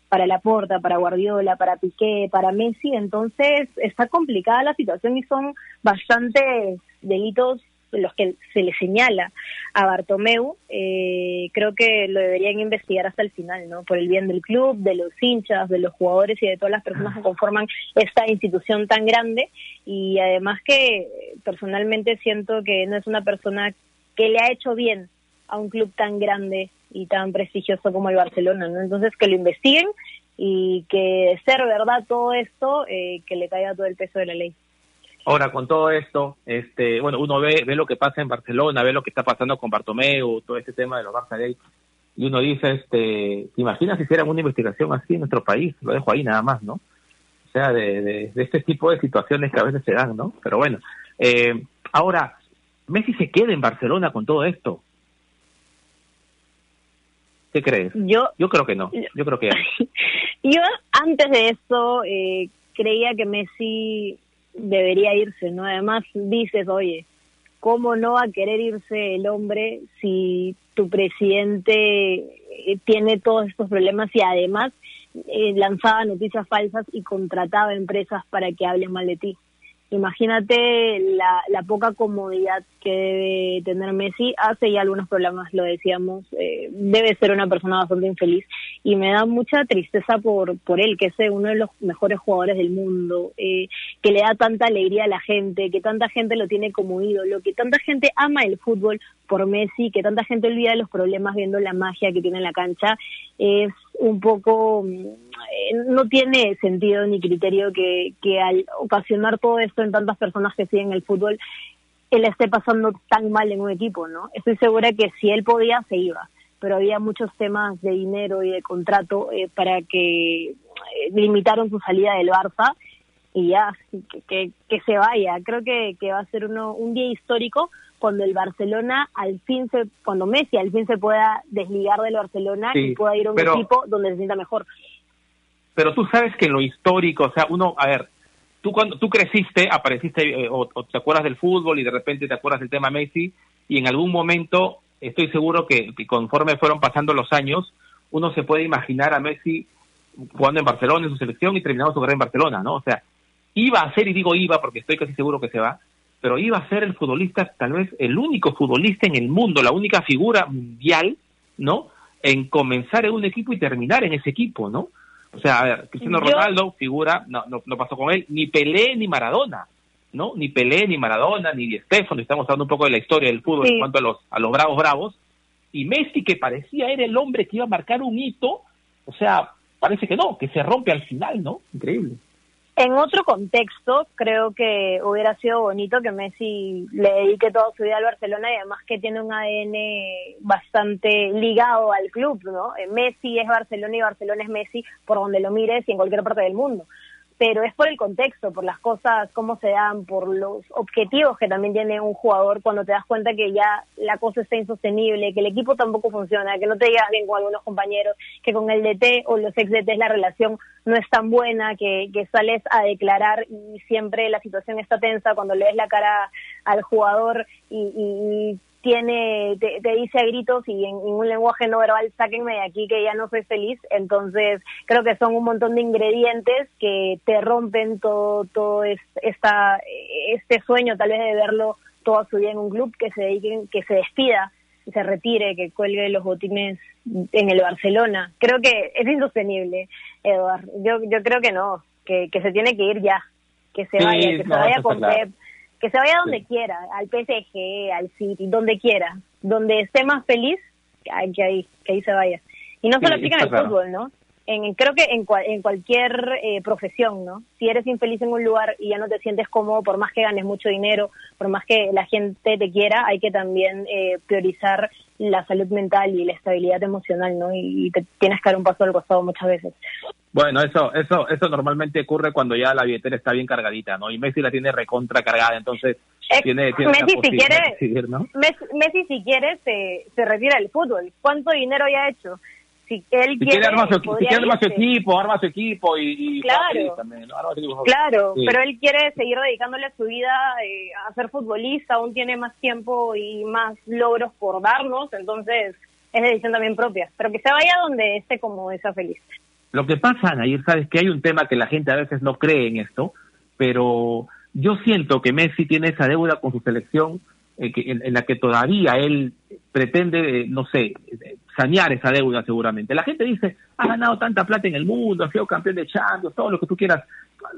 para Laporta, para Guardiola, para Piqué, para Messi, entonces está complicada la situación y son bastantes delitos los que se le señala a Bartomeu, eh, creo que lo deberían investigar hasta el final, ¿no? Por el bien del club, de los hinchas, de los jugadores y de todas las personas que conforman esta institución tan grande. Y además que personalmente siento que no es una persona que le ha hecho bien a un club tan grande y tan prestigioso como el Barcelona, ¿no? Entonces que lo investiguen y que ser verdad todo esto, eh, que le caiga todo el peso de la ley. Ahora, con todo esto, este, bueno, uno ve, ve lo que pasa en Barcelona, ve lo que está pasando con Bartomeu, todo este tema de los Barça Gay, y uno dice, este, ¿te imaginas si hicieran una investigación así en nuestro país? Lo dejo ahí nada más, ¿no? O sea, de, de, este tipo de situaciones que a veces se dan, ¿no? Pero bueno, eh, ahora, Messi se queda en Barcelona con todo esto. ¿Qué crees? Yo, yo creo que no. Yo creo que yo antes de eso eh, creía que Messi debería irse, ¿no? Además dices, oye, ¿cómo no va a querer irse el hombre si tu presidente eh, tiene todos estos problemas y además eh, lanzaba noticias falsas y contrataba empresas para que hablen mal de ti? Imagínate la, la poca comodidad que debe tener Messi. Hace ya algunos problemas, lo decíamos. Eh, debe ser una persona bastante infeliz y me da mucha tristeza por, por él, que es uno de los mejores jugadores del mundo, eh, que le da tanta alegría a la gente, que tanta gente lo tiene como ídolo, que tanta gente ama el fútbol por Messi, que tanta gente olvida los problemas viendo la magia que tiene en la cancha. Es un poco eh, no tiene sentido ni criterio que, que al ocasionar todo esto en tantas personas que siguen el fútbol, él esté pasando tan mal en un equipo, ¿no? Estoy segura que si él podía, se iba, pero había muchos temas de dinero y de contrato eh, para que eh, limitaron su salida del Barça y ya, que, que, se vaya. Creo que, que va a ser uno, un día histórico cuando el Barcelona al fin se, cuando Messi al fin se pueda desligar del Barcelona y pueda ir a un equipo donde se sienta mejor pero tú sabes que en lo histórico, o sea, uno, a ver, tú cuando tú creciste, apareciste eh, o, te acuerdas del fútbol y de repente te acuerdas del tema Messi y en algún momento estoy seguro que, conforme fueron pasando los años, uno se puede imaginar a Messi jugando en Barcelona en su selección y terminando su carrera en Barcelona, ¿no? O sea, iba a ser, y digo iba porque estoy casi seguro que se va, pero iba a ser el futbolista, tal vez el único futbolista en el mundo, la única figura mundial, ¿no? En comenzar en un equipo y terminar en ese equipo, ¿no? O sea, a ver, Cristiano Ronaldo, figura, no, no, no, pasó con él, ni Pelé ni Maradona, ¿no? Ni Pelé ni Maradona, ni Di Stefano, estamos hablando un poco de la historia del fútbol en cuanto a los, a los bravos bravos. Y Messi, que parecía era el hombre que iba a marcar un hito, o sea, parece que no, que se rompe al final, ¿no? Increíble. En otro contexto, creo que hubiera sido bonito que Messi le dedique toda su vida al Barcelona y además que tiene un ADN bastante ligado al club, ¿no? Eh, Messi es Barcelona y Barcelona es Messi por donde lo mires y en cualquier parte del mundo pero es por el contexto, por las cosas, cómo se dan, por los objetivos que también tiene un jugador cuando te das cuenta que ya la cosa está insostenible, que el equipo tampoco funciona, que no te llevas bien con algunos compañeros, que con el DT o los ex DT la relación no es tan buena, que, que sales a declarar y siempre la situación está tensa cuando le des la cara al jugador y, y tiene, te, dice a gritos y en, un lenguaje no verbal, sáquenme de aquí que ya no soy feliz. Entonces, creo que son un montón de ingredientes que te rompen todo, todo esta, este sueño tal vez de verlo toda su vida en un club, que se dediquen, que se despida, que se retire, que cuelgue los botines en el Barcelona. Creo que es insostenible, Eduard. Yo, yo creo que no, que, que se tiene que ir ya, que se vaya, que se vaya con Pep que se vaya donde quiera, al PSG, al City, donde quiera, donde esté más feliz, que ahí, que ahí se vaya. Y no solo aplica en el fútbol, ¿no? En, creo que en, en cualquier eh, profesión, ¿no? Si eres infeliz en un lugar y ya no te sientes cómodo, por más que ganes mucho dinero, por más que la gente te quiera, hay que también eh, priorizar la salud mental y la estabilidad emocional, ¿no? Y, te tienes que dar un paso al costado muchas veces. Bueno, eso, eso, eso normalmente ocurre cuando ya la billetera está bien cargadita, ¿no? Y Messi la tiene recontra cargada, entonces tiene, tiene Messi, si quiere, Messi, si quiere, se, se retira del fútbol. ¿Cuánto dinero ya ha hecho? Si él quiere, quiere armar su, si quiere armar su equipo, arma su equipo y, claro, también, claro, pero él quiere seguir dedicándole su vida eh, a ser futbolista, aún tiene más tiempo y más logros por darnos, entonces es decisión también propia, pero que se vaya donde esté como esa feliz. Lo que pasa, Nair, sabes que hay un tema que la gente a veces no cree en esto, pero yo siento que Messi tiene esa deuda con su selección eh, en, la que todavía él pretende, eh, no sé, sanear esa deuda seguramente. La gente dice, ha ganado tanta plata en el mundo, ha sido campeón de Champions, todo lo que tú quieras.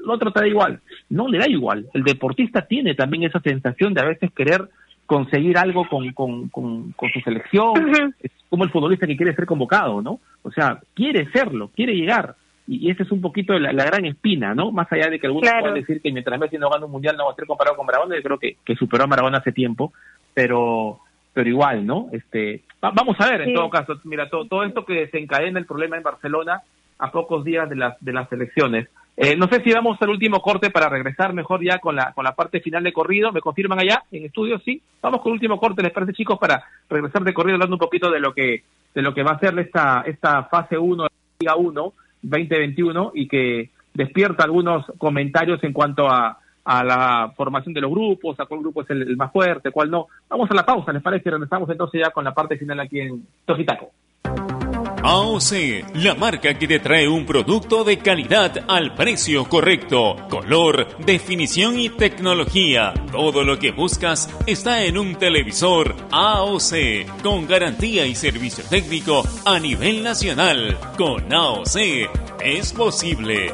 Lo otro te da igual. No le da igual. El deportista tiene también esa sensación de a veces querer conseguir algo con, con, con, su selección, es como el futbolista que quiere ser convocado, ¿no? O sea, quiere serlo, quiere llegar. Y, esa es un poquito la, gran espina, ¿no? Más allá de que algunos puedan decir que mientras Messi no gana un mundial no va a ser comparado con Maradona, yo creo que, que superó a Maradona hace tiempo, pero pero igual, ¿no? Este, vamos a ver, en todo caso, mira, todo, todo esto que desencadena el problema en Barcelona a pocos días de las, de las elecciones. Eh, no sé si vamos al último corte para regresar mejor ya con la, con la parte final de corrido. ¿Me confirman allá en estudio? Sí. Vamos con el último corte, ¿les parece, chicos? Para regresar de corrido hablando un poquito de lo que, de lo que va a ser esta, esta fase 1 de Liga 1 2021 y que despierta algunos comentarios en cuanto a, a la formación de los grupos, a cuál grupo es el, más fuerte, cuál no. Vamos a la pausa, ¿les parece? Regresamos entonces ya con la parte final aquí en Tojitaco. AOC, la marca que te trae un producto de calidad al precio correcto. Color, definición y tecnología. Todo lo que buscas está en un televisor AOC, con garantía y servicio técnico a nivel nacional. Con AOC es posible.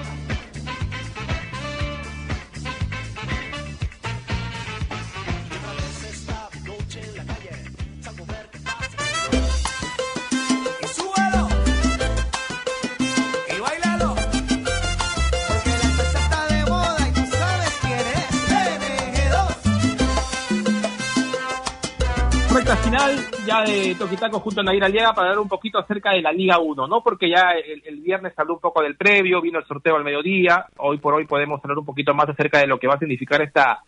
Final ya de Toquitaco junto a Nair Aliaga para hablar un poquito acerca de la Liga 1, ¿no? Porque ya el, viernes habló un poco del previo, vino el sorteo al mediodía, hoy por hoy podemos hablar un poquito más acerca de lo que va a significar esta,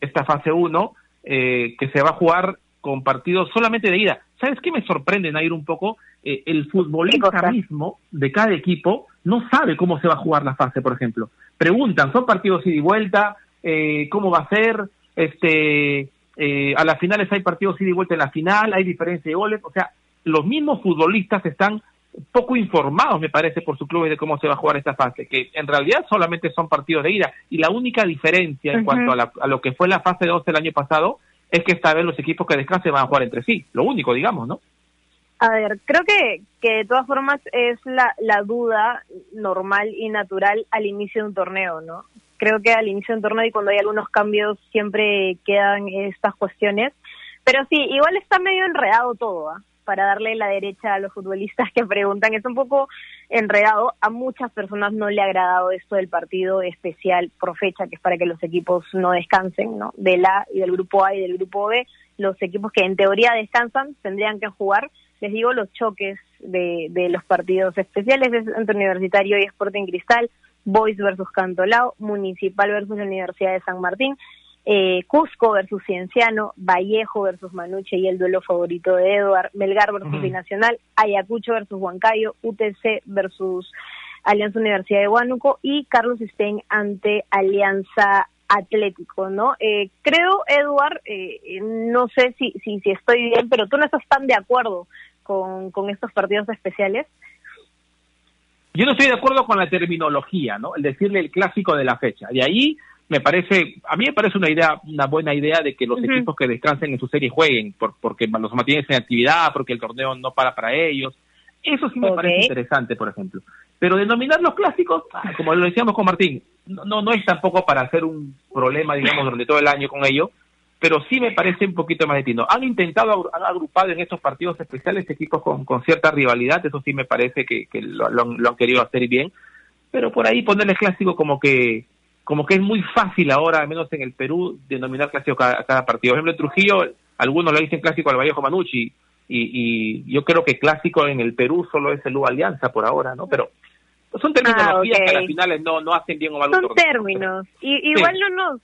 esta fase 1, eh, que se va a jugar con partidos solamente de ida. ¿Sabes qué me sorprende, Nair, un poco? Eh, el futbolista mismo de cada equipo no sabe cómo se va a jugar la fase, por ejemplo. Preguntan, ¿son partidos ida y vuelta? Eh, ¿Cómo va a ser? Este, eh, a las finales hay partidos ida y vuelta en la final, hay diferencia de goles, o sea, los mismos futbolistas están poco informados, me parece, por su club de cómo se va a jugar esta fase, que en realidad solamente son partidos de ida. Y la única diferencia en cuanto a, lo que fue la fase 2 del año pasado es que esta vez los equipos que descansen van a jugar entre sí. Lo único, digamos, ¿no? A ver, creo que, que de todas formas es la, la duda normal y natural al inicio de un torneo, ¿no? Creo que al inicio del torneo y cuando hay algunos cambios siempre quedan estas cuestiones. Pero sí, igual está medio enredado todo, ¿ah? para darle la derecha a los futbolistas que preguntan. Es un poco enredado. A muchas personas no le ha agradado esto del partido especial por fecha, que es para que los equipos no descansen, ¿no? Del A y del grupo A y del grupo B. Los equipos que en teoría descansan tendrían que jugar. Les digo los choques de, de los partidos especiales entre Universitario y Sporting Cristal Boys versus Cantolao, Municipal versus la Universidad de San Martín, eh, Cusco versus Cienciano, Vallejo versus Manuche y el duelo favorito de Eduard, Melgar versus Binacional, Ayacucho versus Huancayo, UTC versus Alianza Universidad de Huánuco y Carlos Stein ante Alianza Atlético, ¿no? Eh, creo, Eduard, eh, no sé si, si, si estoy bien, pero tú no estás tan de acuerdo con, con estos partidos especiales. Yo no estoy de acuerdo con la terminología, ¿no? El decirle el clásico de la fecha. De ahí me parece, a mí me parece una idea, una buena idea de que los equipos que descansen en su serie jueguen, por, porque los mantienen en actividad, porque el torneo no para para ellos. Eso sí me parece interesante, por ejemplo. Pero denominar los clásicos, ah, como lo decíamos con Martín, no, no es tampoco para hacer un problema, digamos, durante todo el año con ello, pero sí me parece un poquito más distinto. Han intentado, han agrupado en estos partidos especiales equipos con, con cierta rivalidad, eso sí me parece que, lo, han, querido hacer bien, pero por ahí ponerles clásico como que como que es muy fácil ahora, al menos en el Perú, denominar clásico a cada, partido. Por ejemplo, en Trujillo, algunos lo dicen clásico al Vallejo Manucci, y, y yo creo que clásico en el Perú solo es el U Alianza por ahora, ¿no? Pero son terminologías ah, que a las finales no, no hacen bien o mal. Son términos. Y, igual no nos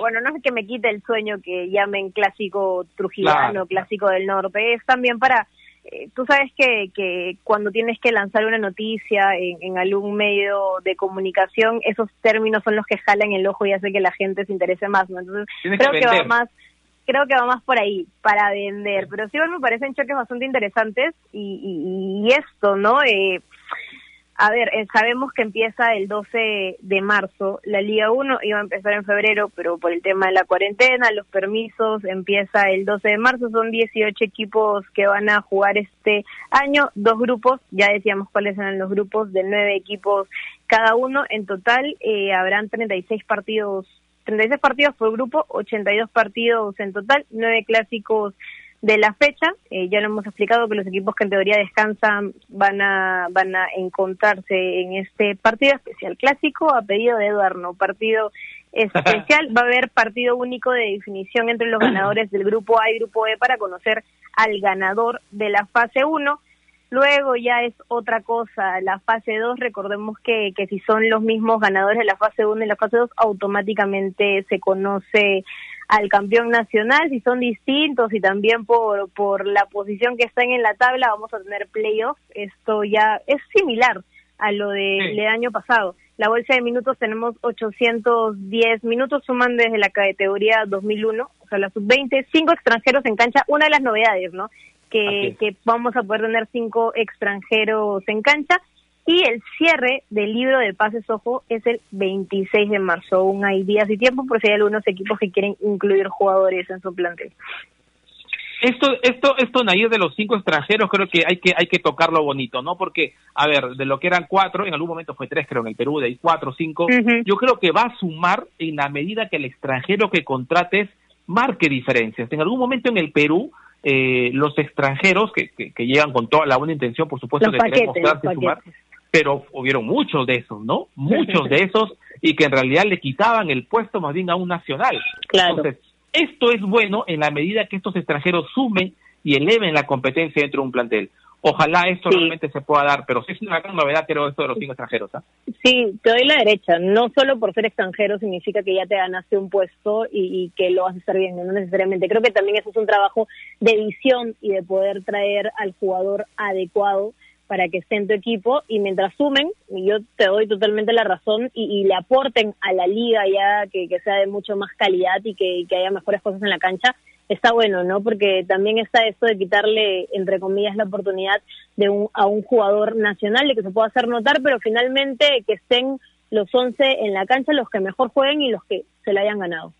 bueno, no es que me quite el sueño que llamen clásico trujillano, clásico del norte, es también para, eh, tú sabes que, que cuando tienes que lanzar una noticia en, en, algún medio de comunicación, esos términos son los que jalan el ojo y hacen que la gente se interese más, ¿no? Entonces, creo que, va más creo que va más por ahí, para vender, pero sí me parecen choques bastante interesantes y, y, y esto, ¿no? Eh, A ver, eh, sabemos que empieza el 12 de marzo. La Liga 1 iba a empezar en febrero, pero por el tema de la cuarentena, los permisos, empieza el 12 de marzo. Son 18 equipos que van a jugar este año, dos grupos, ya decíamos cuáles eran los grupos, de nueve equipos cada uno. En total eh, habrán 36 partidos, 36 partidos por grupo, 82 partidos en total, nueve clásicos de la fecha. Eh, ya lo hemos explicado que los equipos que en teoría descansan van a van a encontrarse en este partido especial clásico a pedido de Eduardo, partido especial. Va a haber partido único de definición entre los ganadores del grupo A y grupo E para conocer al ganador de la fase 1. Luego ya es otra cosa, la fase 2, recordemos que, que si son los mismos ganadores de la fase 1 y la fase 2, automáticamente se conoce al campeón nacional, si son distintos y también por, por la posición que están en la tabla vamos a tener playoffs, esto ya es similar a lo del año pasado. La bolsa de minutos tenemos 810 minutos, suman desde la categoría 2001, o sea, la sub-20, cinco extranjeros en cancha, una de las novedades, ¿no? Que, que vamos a poder tener cinco extranjeros en cancha y el cierre del libro de pases, ojo, es el 26 de marzo. Aún hay días y tiempo por si hay algunos equipos que quieren incluir jugadores en su plantel. Esto, esto, esto, Nair, de los cinco extranjeros, creo que hay que hay que tocarlo bonito, ¿no? Porque, a ver, de lo que eran cuatro, en algún momento fue tres, creo, en el Perú, de ahí cuatro, cinco, yo creo que va a sumar en la medida que el extranjero que contrates marque diferencias. En algún momento en el Perú, eh, los extranjeros que, que, llegan con toda la buena intención, por supuesto, de querer mostrarse y sumar, pero hubieron muchos de esos, ¿no? Muchos de esos y que en realidad le quitaban el puesto más bien a un nacional. Claro. Entonces, esto es bueno en la medida que estos extranjeros sumen y eleven la competencia dentro de un plantel. Ojalá esto realmente se pueda dar, pero sí es una gran novedad, creo, esto de los cinco extranjeros. ¿ah? Sí, te doy la derecha. No solo por ser extranjero significa que ya te ganaste un puesto y, y, que lo vas a estar viendo, no necesariamente. Creo que también eso es un trabajo de visión y de poder traer al jugador adecuado para que esté en tu equipo y mientras sumen, y yo te doy totalmente la razón, y, le aporten a la liga ya que, sea de mucho más calidad y que, haya mejores cosas en la cancha, está bueno, ¿no? Porque también está esto de quitarle, entre comillas, la oportunidad de un, a un jugador nacional de que se pueda hacer notar, pero finalmente que estén los 11 en la cancha los que mejor jueguen y los que se la hayan ganado.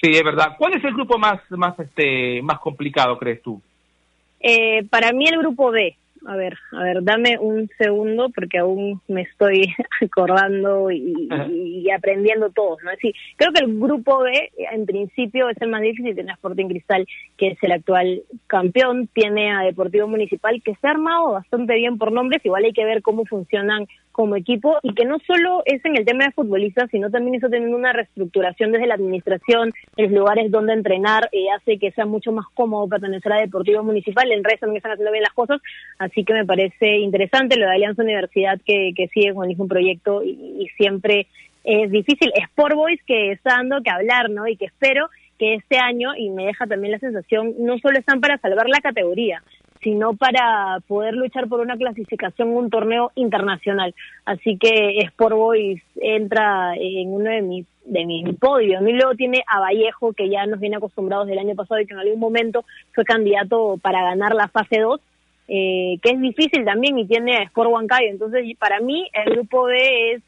Sí, es verdad. ¿Cuál es el grupo más, más, este, más complicado, crees tú? Eh, para mí el grupo B, a ver, a ver, dame un segundo porque aún me estoy acordando y, aprendiendo todos, ¿no? Es decir, creo que el grupo B en principio es el más difícil, tiene a Sporting Cristal, que es el actual campeón, tiene a Deportivo Municipal, que se ha armado bastante bien por nombres, igual hay que ver cómo funcionan como equipo y que no solo es en el tema de futbolistas, sino también eso teniendo una reestructuración desde la administración, en los lugares donde entrenar, eh, hace que sea mucho más cómodo pertenecer a Deportivo Municipal, en redes también están haciendo bien las cosas, así que me parece interesante lo de Alianza Universidad que, que sigue con el mismo proyecto y, siempre es difícil. Sport Boys que está dando que hablar, ¿no? Y que espero que este año, y me deja también la sensación, no solo están para salvar la categoría, sino para poder luchar por una clasificación en un torneo internacional. Así que Sport Boys entra en uno de mis de mi podio. A mí luego tiene a Vallejo, que ya nos viene acostumbrados del año pasado y que en algún momento fue candidato para ganar la fase 2, eh, que es difícil también y tiene a Sport Huancayo. Entonces, para mí, el grupo B es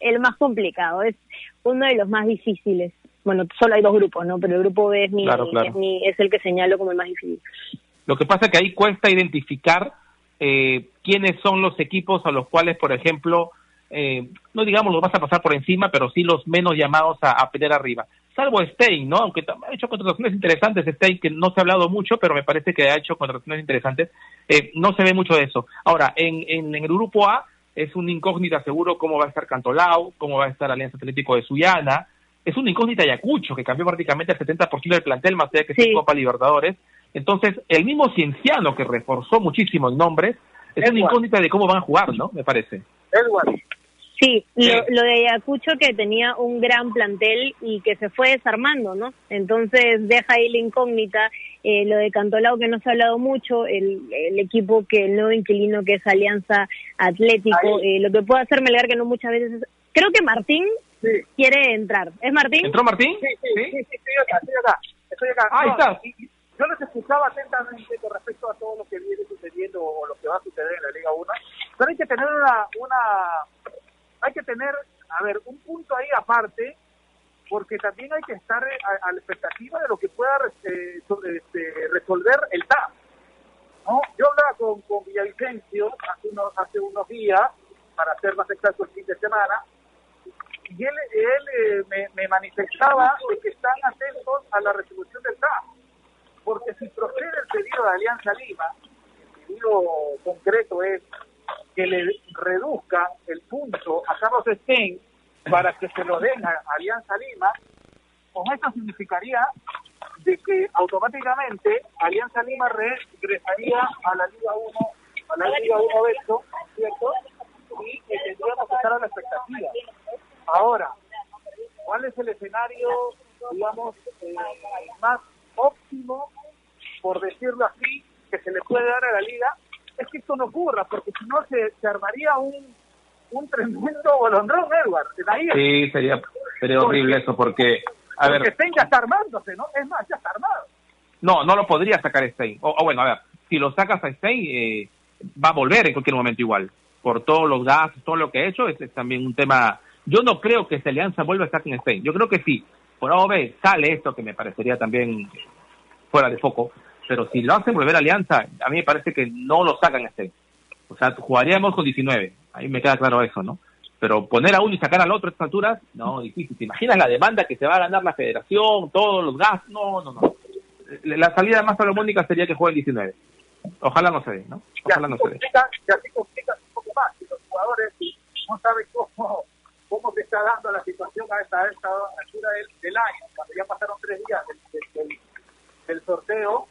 el más complicado, es uno de los más difíciles. Bueno, solo hay dos grupos, ¿no? Pero el grupo B es, mi, es, mi, es el que señalo como el más difícil. Lo que pasa es que ahí cuesta identificar eh, quiénes son los equipos a los cuales, por ejemplo, eh, no digamos los vas a pasar por encima, pero sí los menos llamados a, a pelear arriba. Salvo Stein, ¿no? Aunque ha hecho contrataciones interesantes, Stein, que no se ha hablado mucho, pero me parece que ha hecho contrataciones interesantes. Eh, no se ve mucho de eso. Ahora, en, en, el grupo A es una incógnita seguro cómo va a estar Cantolao, cómo va a estar Alianza Atlético de Suyana. Es una incógnita Ayacucho, que cambió prácticamente el 70% del plantel, más allá que sí. Copa Libertadores. Entonces, el mismo Cienciano, que reforzó muchísimo en nombres, es una incógnita de cómo van a jugar, ¿no? Me parece. Edward. Sí, lo, de Ayacucho que tenía un gran plantel y que se fue desarmando, ¿no? Entonces deja ahí la incógnita. Eh, lo de Cantolao que no se ha hablado mucho, el, el equipo que el nuevo inquilino que es Alianza Atlético, eh, lo que puede hacer Melgar que no muchas veces... Creo que Martín quiere entrar. ¿Es Martín? ¿Entró Martín? Sí, sí, sí, estoy acá, estoy acá. Estoy acá. Ah, ahí está yo les escuchaba atentamente con respecto a todo lo que viene sucediendo o lo que va a suceder en la Liga 1, pero hay que tener una, una, hay que tener, a ver, un punto ahí aparte, porque también hay que estar a, la expectativa de lo que pueda eh, este, resolver el TAP. ¿no? Yo hablaba con, con Villavicencio hace unos, días, para ser más exacto el fin de semana, y él, él eh, me, me manifestaba que están atentos a la resolución del TAP. Porque si procede el pedido de Alianza Lima, el pedido concreto es que le reduzca el punto a Carlos Stein para que se lo den a Alianza Lima, con esto significaría de que automáticamente Alianza Lima regresaría a la Liga 1, a la Liga 1 Beto, ¿cierto? Y que tendríamos que estar a la expectativa. Ahora, ¿cuál es el escenario, digamos, eh, más óptimo, por decirlo así, que se le puede dar a la liga? Es que esto no ocurra, porque si no se, se armaría un, un tremendo bolondrón, Edward. Ahí, Sí, sería, sería horrible eso porque, a porque ver, Stein ya está armándose, ¿no? Es más, ya está armado. no, no lo podría sacar Stein. O, o bueno, a ver, si lo sacas a Stein, eh, va a volver en cualquier momento igual. Por todos los gastos, todo lo que ha hecho, es, es también un tema. Yo no creo que esta alianza vuelva a estar con Stein. Yo creo que sí. Por A o B sale esto que me parecería también fuera de foco. Pero si lo hacen volver a alianza, a mí me parece que no lo sacan a Stein. O sea, jugaríamos con 19. Ahí me queda claro eso, ¿no? Pero poner a uno y sacar al otro a estas alturas, no, difícil. ¿Te imaginas la demanda que se va a ganar la federación, todos los gastos? No, no, no. La salida más salomónica sería que jueguen 19. Ojalá no se dé, ¿no? Ojalá no se dé. que así complica un poco más. Y los jugadores no saben cómo, cómo se está dando la situación a esta, altura del, año. Cuando ya pasaron tres días del, sorteo,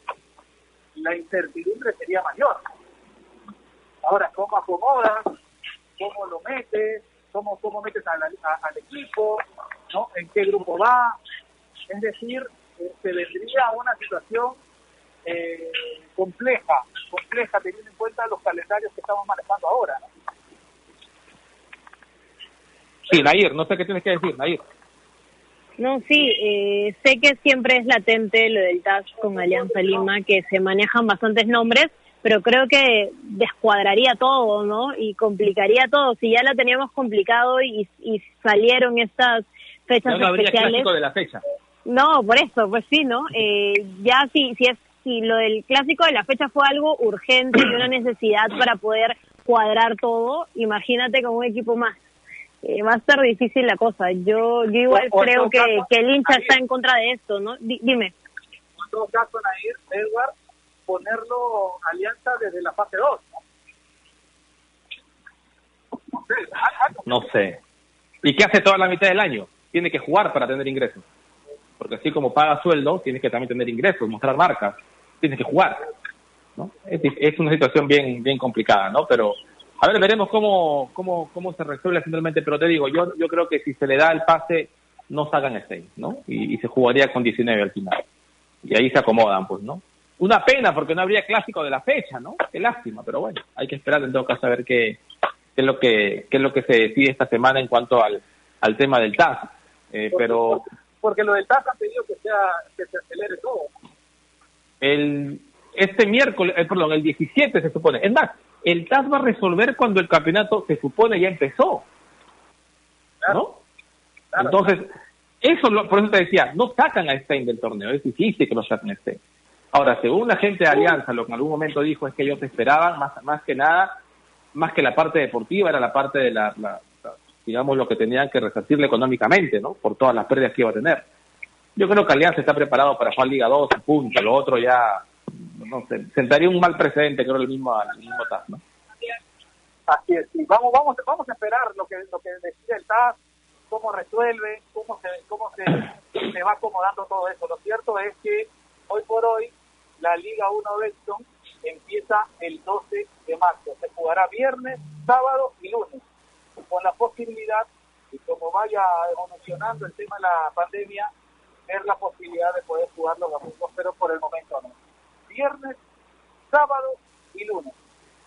la incertidumbre sería mayor. Ahora, ¿cómo acomodas? ¿Cómo lo metes? ¿Cómo, cómo metes al equipo? ¿no? ¿En qué grupo va? Es decir, se vendría una situación eh, compleja, compleja teniendo en cuenta los calendarios que estamos manejando ahora. Sí, Nair, no sé qué tienes que decir, Nair. No, sí, eh, sé que siempre es latente lo del TAS con Alianza Lima, que se manejan bastantes nombres, pero creo que descuadraría todo, ¿no? Y complicaría todo. Si ya lo teníamos complicado y, y salieron estas fechas no habría especiales. de la fecha. No, por eso, pues sí, ¿no? Eh, ya si, si es si lo del clásico de la fecha fue algo urgente y una necesidad para poder cuadrar todo, imagínate con un equipo más. Eh, va a ser difícil la cosa. Yo, yo igual O- o en creo que, caso, que el hincha está en contra de esto, ¿no? Di- dime. En todo caso, Nair, Edward, ponerlo alianza desde la fase 2. ¿no? sé, No. ¿Y qué hace toda la mitad del año? Tiene que jugar para tener ingresos. Porque así como paga sueldo, tienes que también tener ingresos, mostrar marcas. Tienes que jugar. ¿no? Es, es una situación bien bien complicada, ¿no? Pero, a ver, veremos cómo, cómo, cómo se resuelve finalmente. Pero te digo, yo yo creo que si se le da el pase, no sacan el 6, ¿no? Y, y se jugaría con 19 al final. Y ahí se acomodan, pues, ¿no? Una pena porque no habría clásico de la fecha, ¿no? Qué lástima, pero bueno, hay que esperar en todo caso a ver qué, qué es lo que qué es lo que se decide esta semana en cuanto al, al tema del TAS. Eh, pero Porque lo del TAS han pedido que, sea, que se acelere todo. el este miércoles, eh, perdón, el 17 se supone. Es más, el TAS va a resolver cuando el campeonato se supone ya empezó. ¿No? Entonces, eso lo- por eso te decía, no sacan a Stein del torneo, es difícil que lo saquen a Stein. Ahora, según la gente de Alianza, lo que en algún momento dijo es que ellos esperaban, más, más que nada, más que la parte deportiva, era la parte de la, la- la- digamos, lo que tenían que resarcirle económicamente, ¿no? Por todas las pérdidas que iba a tener. Yo creo que Alianza está preparado para jugar Liga 2, punto. Lo otro ya, no sé, sentaría un mal precedente, creo, el mismo, el TAS, ¿no? Así es. Vamos, vamos, vamos a esperar lo que, lo que decide el TAS, cómo resuelve, cómo se, cómo se, se va acomodando todo eso. Lo cierto es que hoy por hoy la Liga 1 Betson empieza el 12 de marzo. Se jugará viernes, sábado y lunes, con la posibilidad, y como vaya evolucionando el tema de la pandemia, ver la posibilidad de poder jugar los domingos, pero por el momento no. Viernes, sábado y lunes.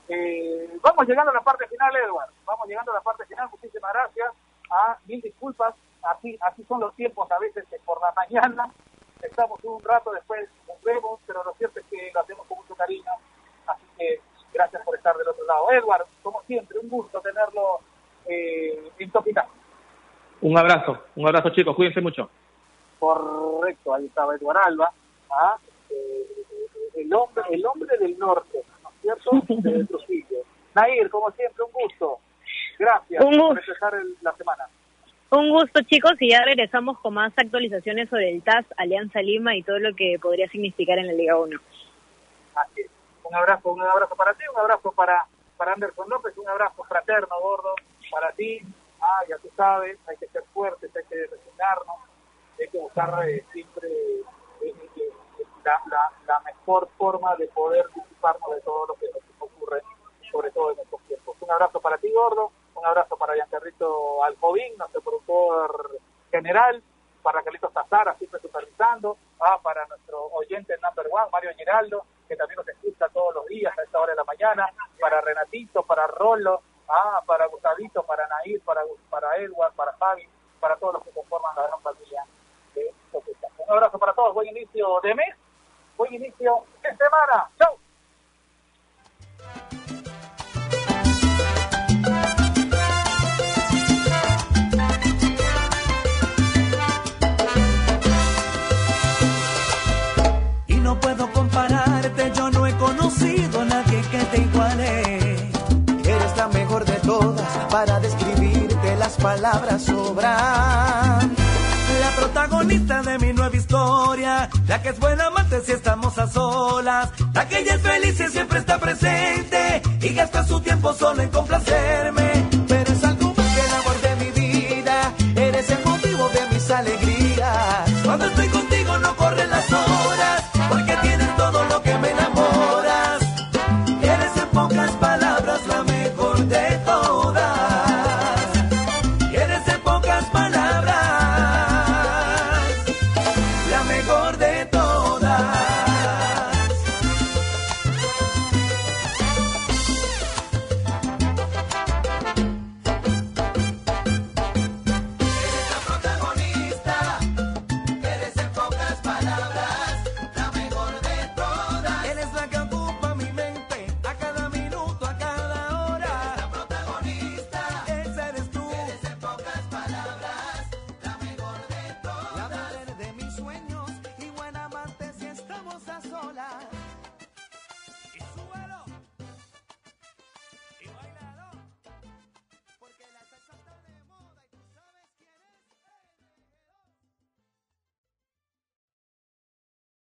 Eh, vamos llegando a la parte final, Edward. Vamos llegando a la parte final. Muchísimas gracias. Ah, mil disculpas. Así, así son los tiempos a veces que por la mañana. Estamos un rato después, nos vemos, pero lo cierto es que lo hacemos con mucho cariño. Así que Gracias por estar del otro lado. Edward, como siempre, un gusto tenerlo eh, en Topita. Un abrazo, un abrazo chicos, cuídense mucho. Correcto, ahí estaba Edward Alba, ¿ah? eh, el, hombre, el hombre del norte, ¿no es cierto? De Trujillo. Nair, como siempre, un gusto. Gracias Un por gusto. empezar el- la semana. Un gusto, chicos, y ya regresamos con más actualizaciones sobre el TAS, Alianza Lima y todo lo que podría significar en la Liga 1. Así es. Un abrazo, un abrazo para ti, un abrazo para, para Anderson López, un abrazo fraterno, gordo, para ti. Ah, ya tú sabes, hay que ser fuertes, hay que resignarnos, hay que buscar eh, siempre la, la, la mejor forma de poder disiparnos de todo lo que nos ocurre, sobre todo en estos tiempos. Un abrazo para ti, gordo, un abrazo para Giancarrito Alcobín, nuestro productor general, para Carlitos Tazara, siempre supervisando, ah, para nuestro oyente number one, Mario Giraldo, que también nos escucha todos los días a esta hora de la mañana, para Renatito, para Rolo, ah, para Gustavito, para Nair, para, para Edward, para Javi, para todos los que conforman la gran familia de. Un abrazo para todos, buen inicio de mes, buen inicio de semana. ¡Chau! Y no puedo compararte, yo no he conocido a nadie que te iguale. Eres la mejor de todas, para describirte las palabras sobran. La protagonista de mi nueva la que es buena amante si estamos a solas, la que ella es feliz y siempre está presente y gasta su tiempo solo en complacerme. Pero es algo más que el amor de mi vida, eres el motivo de mis alegrías. Cuando estoy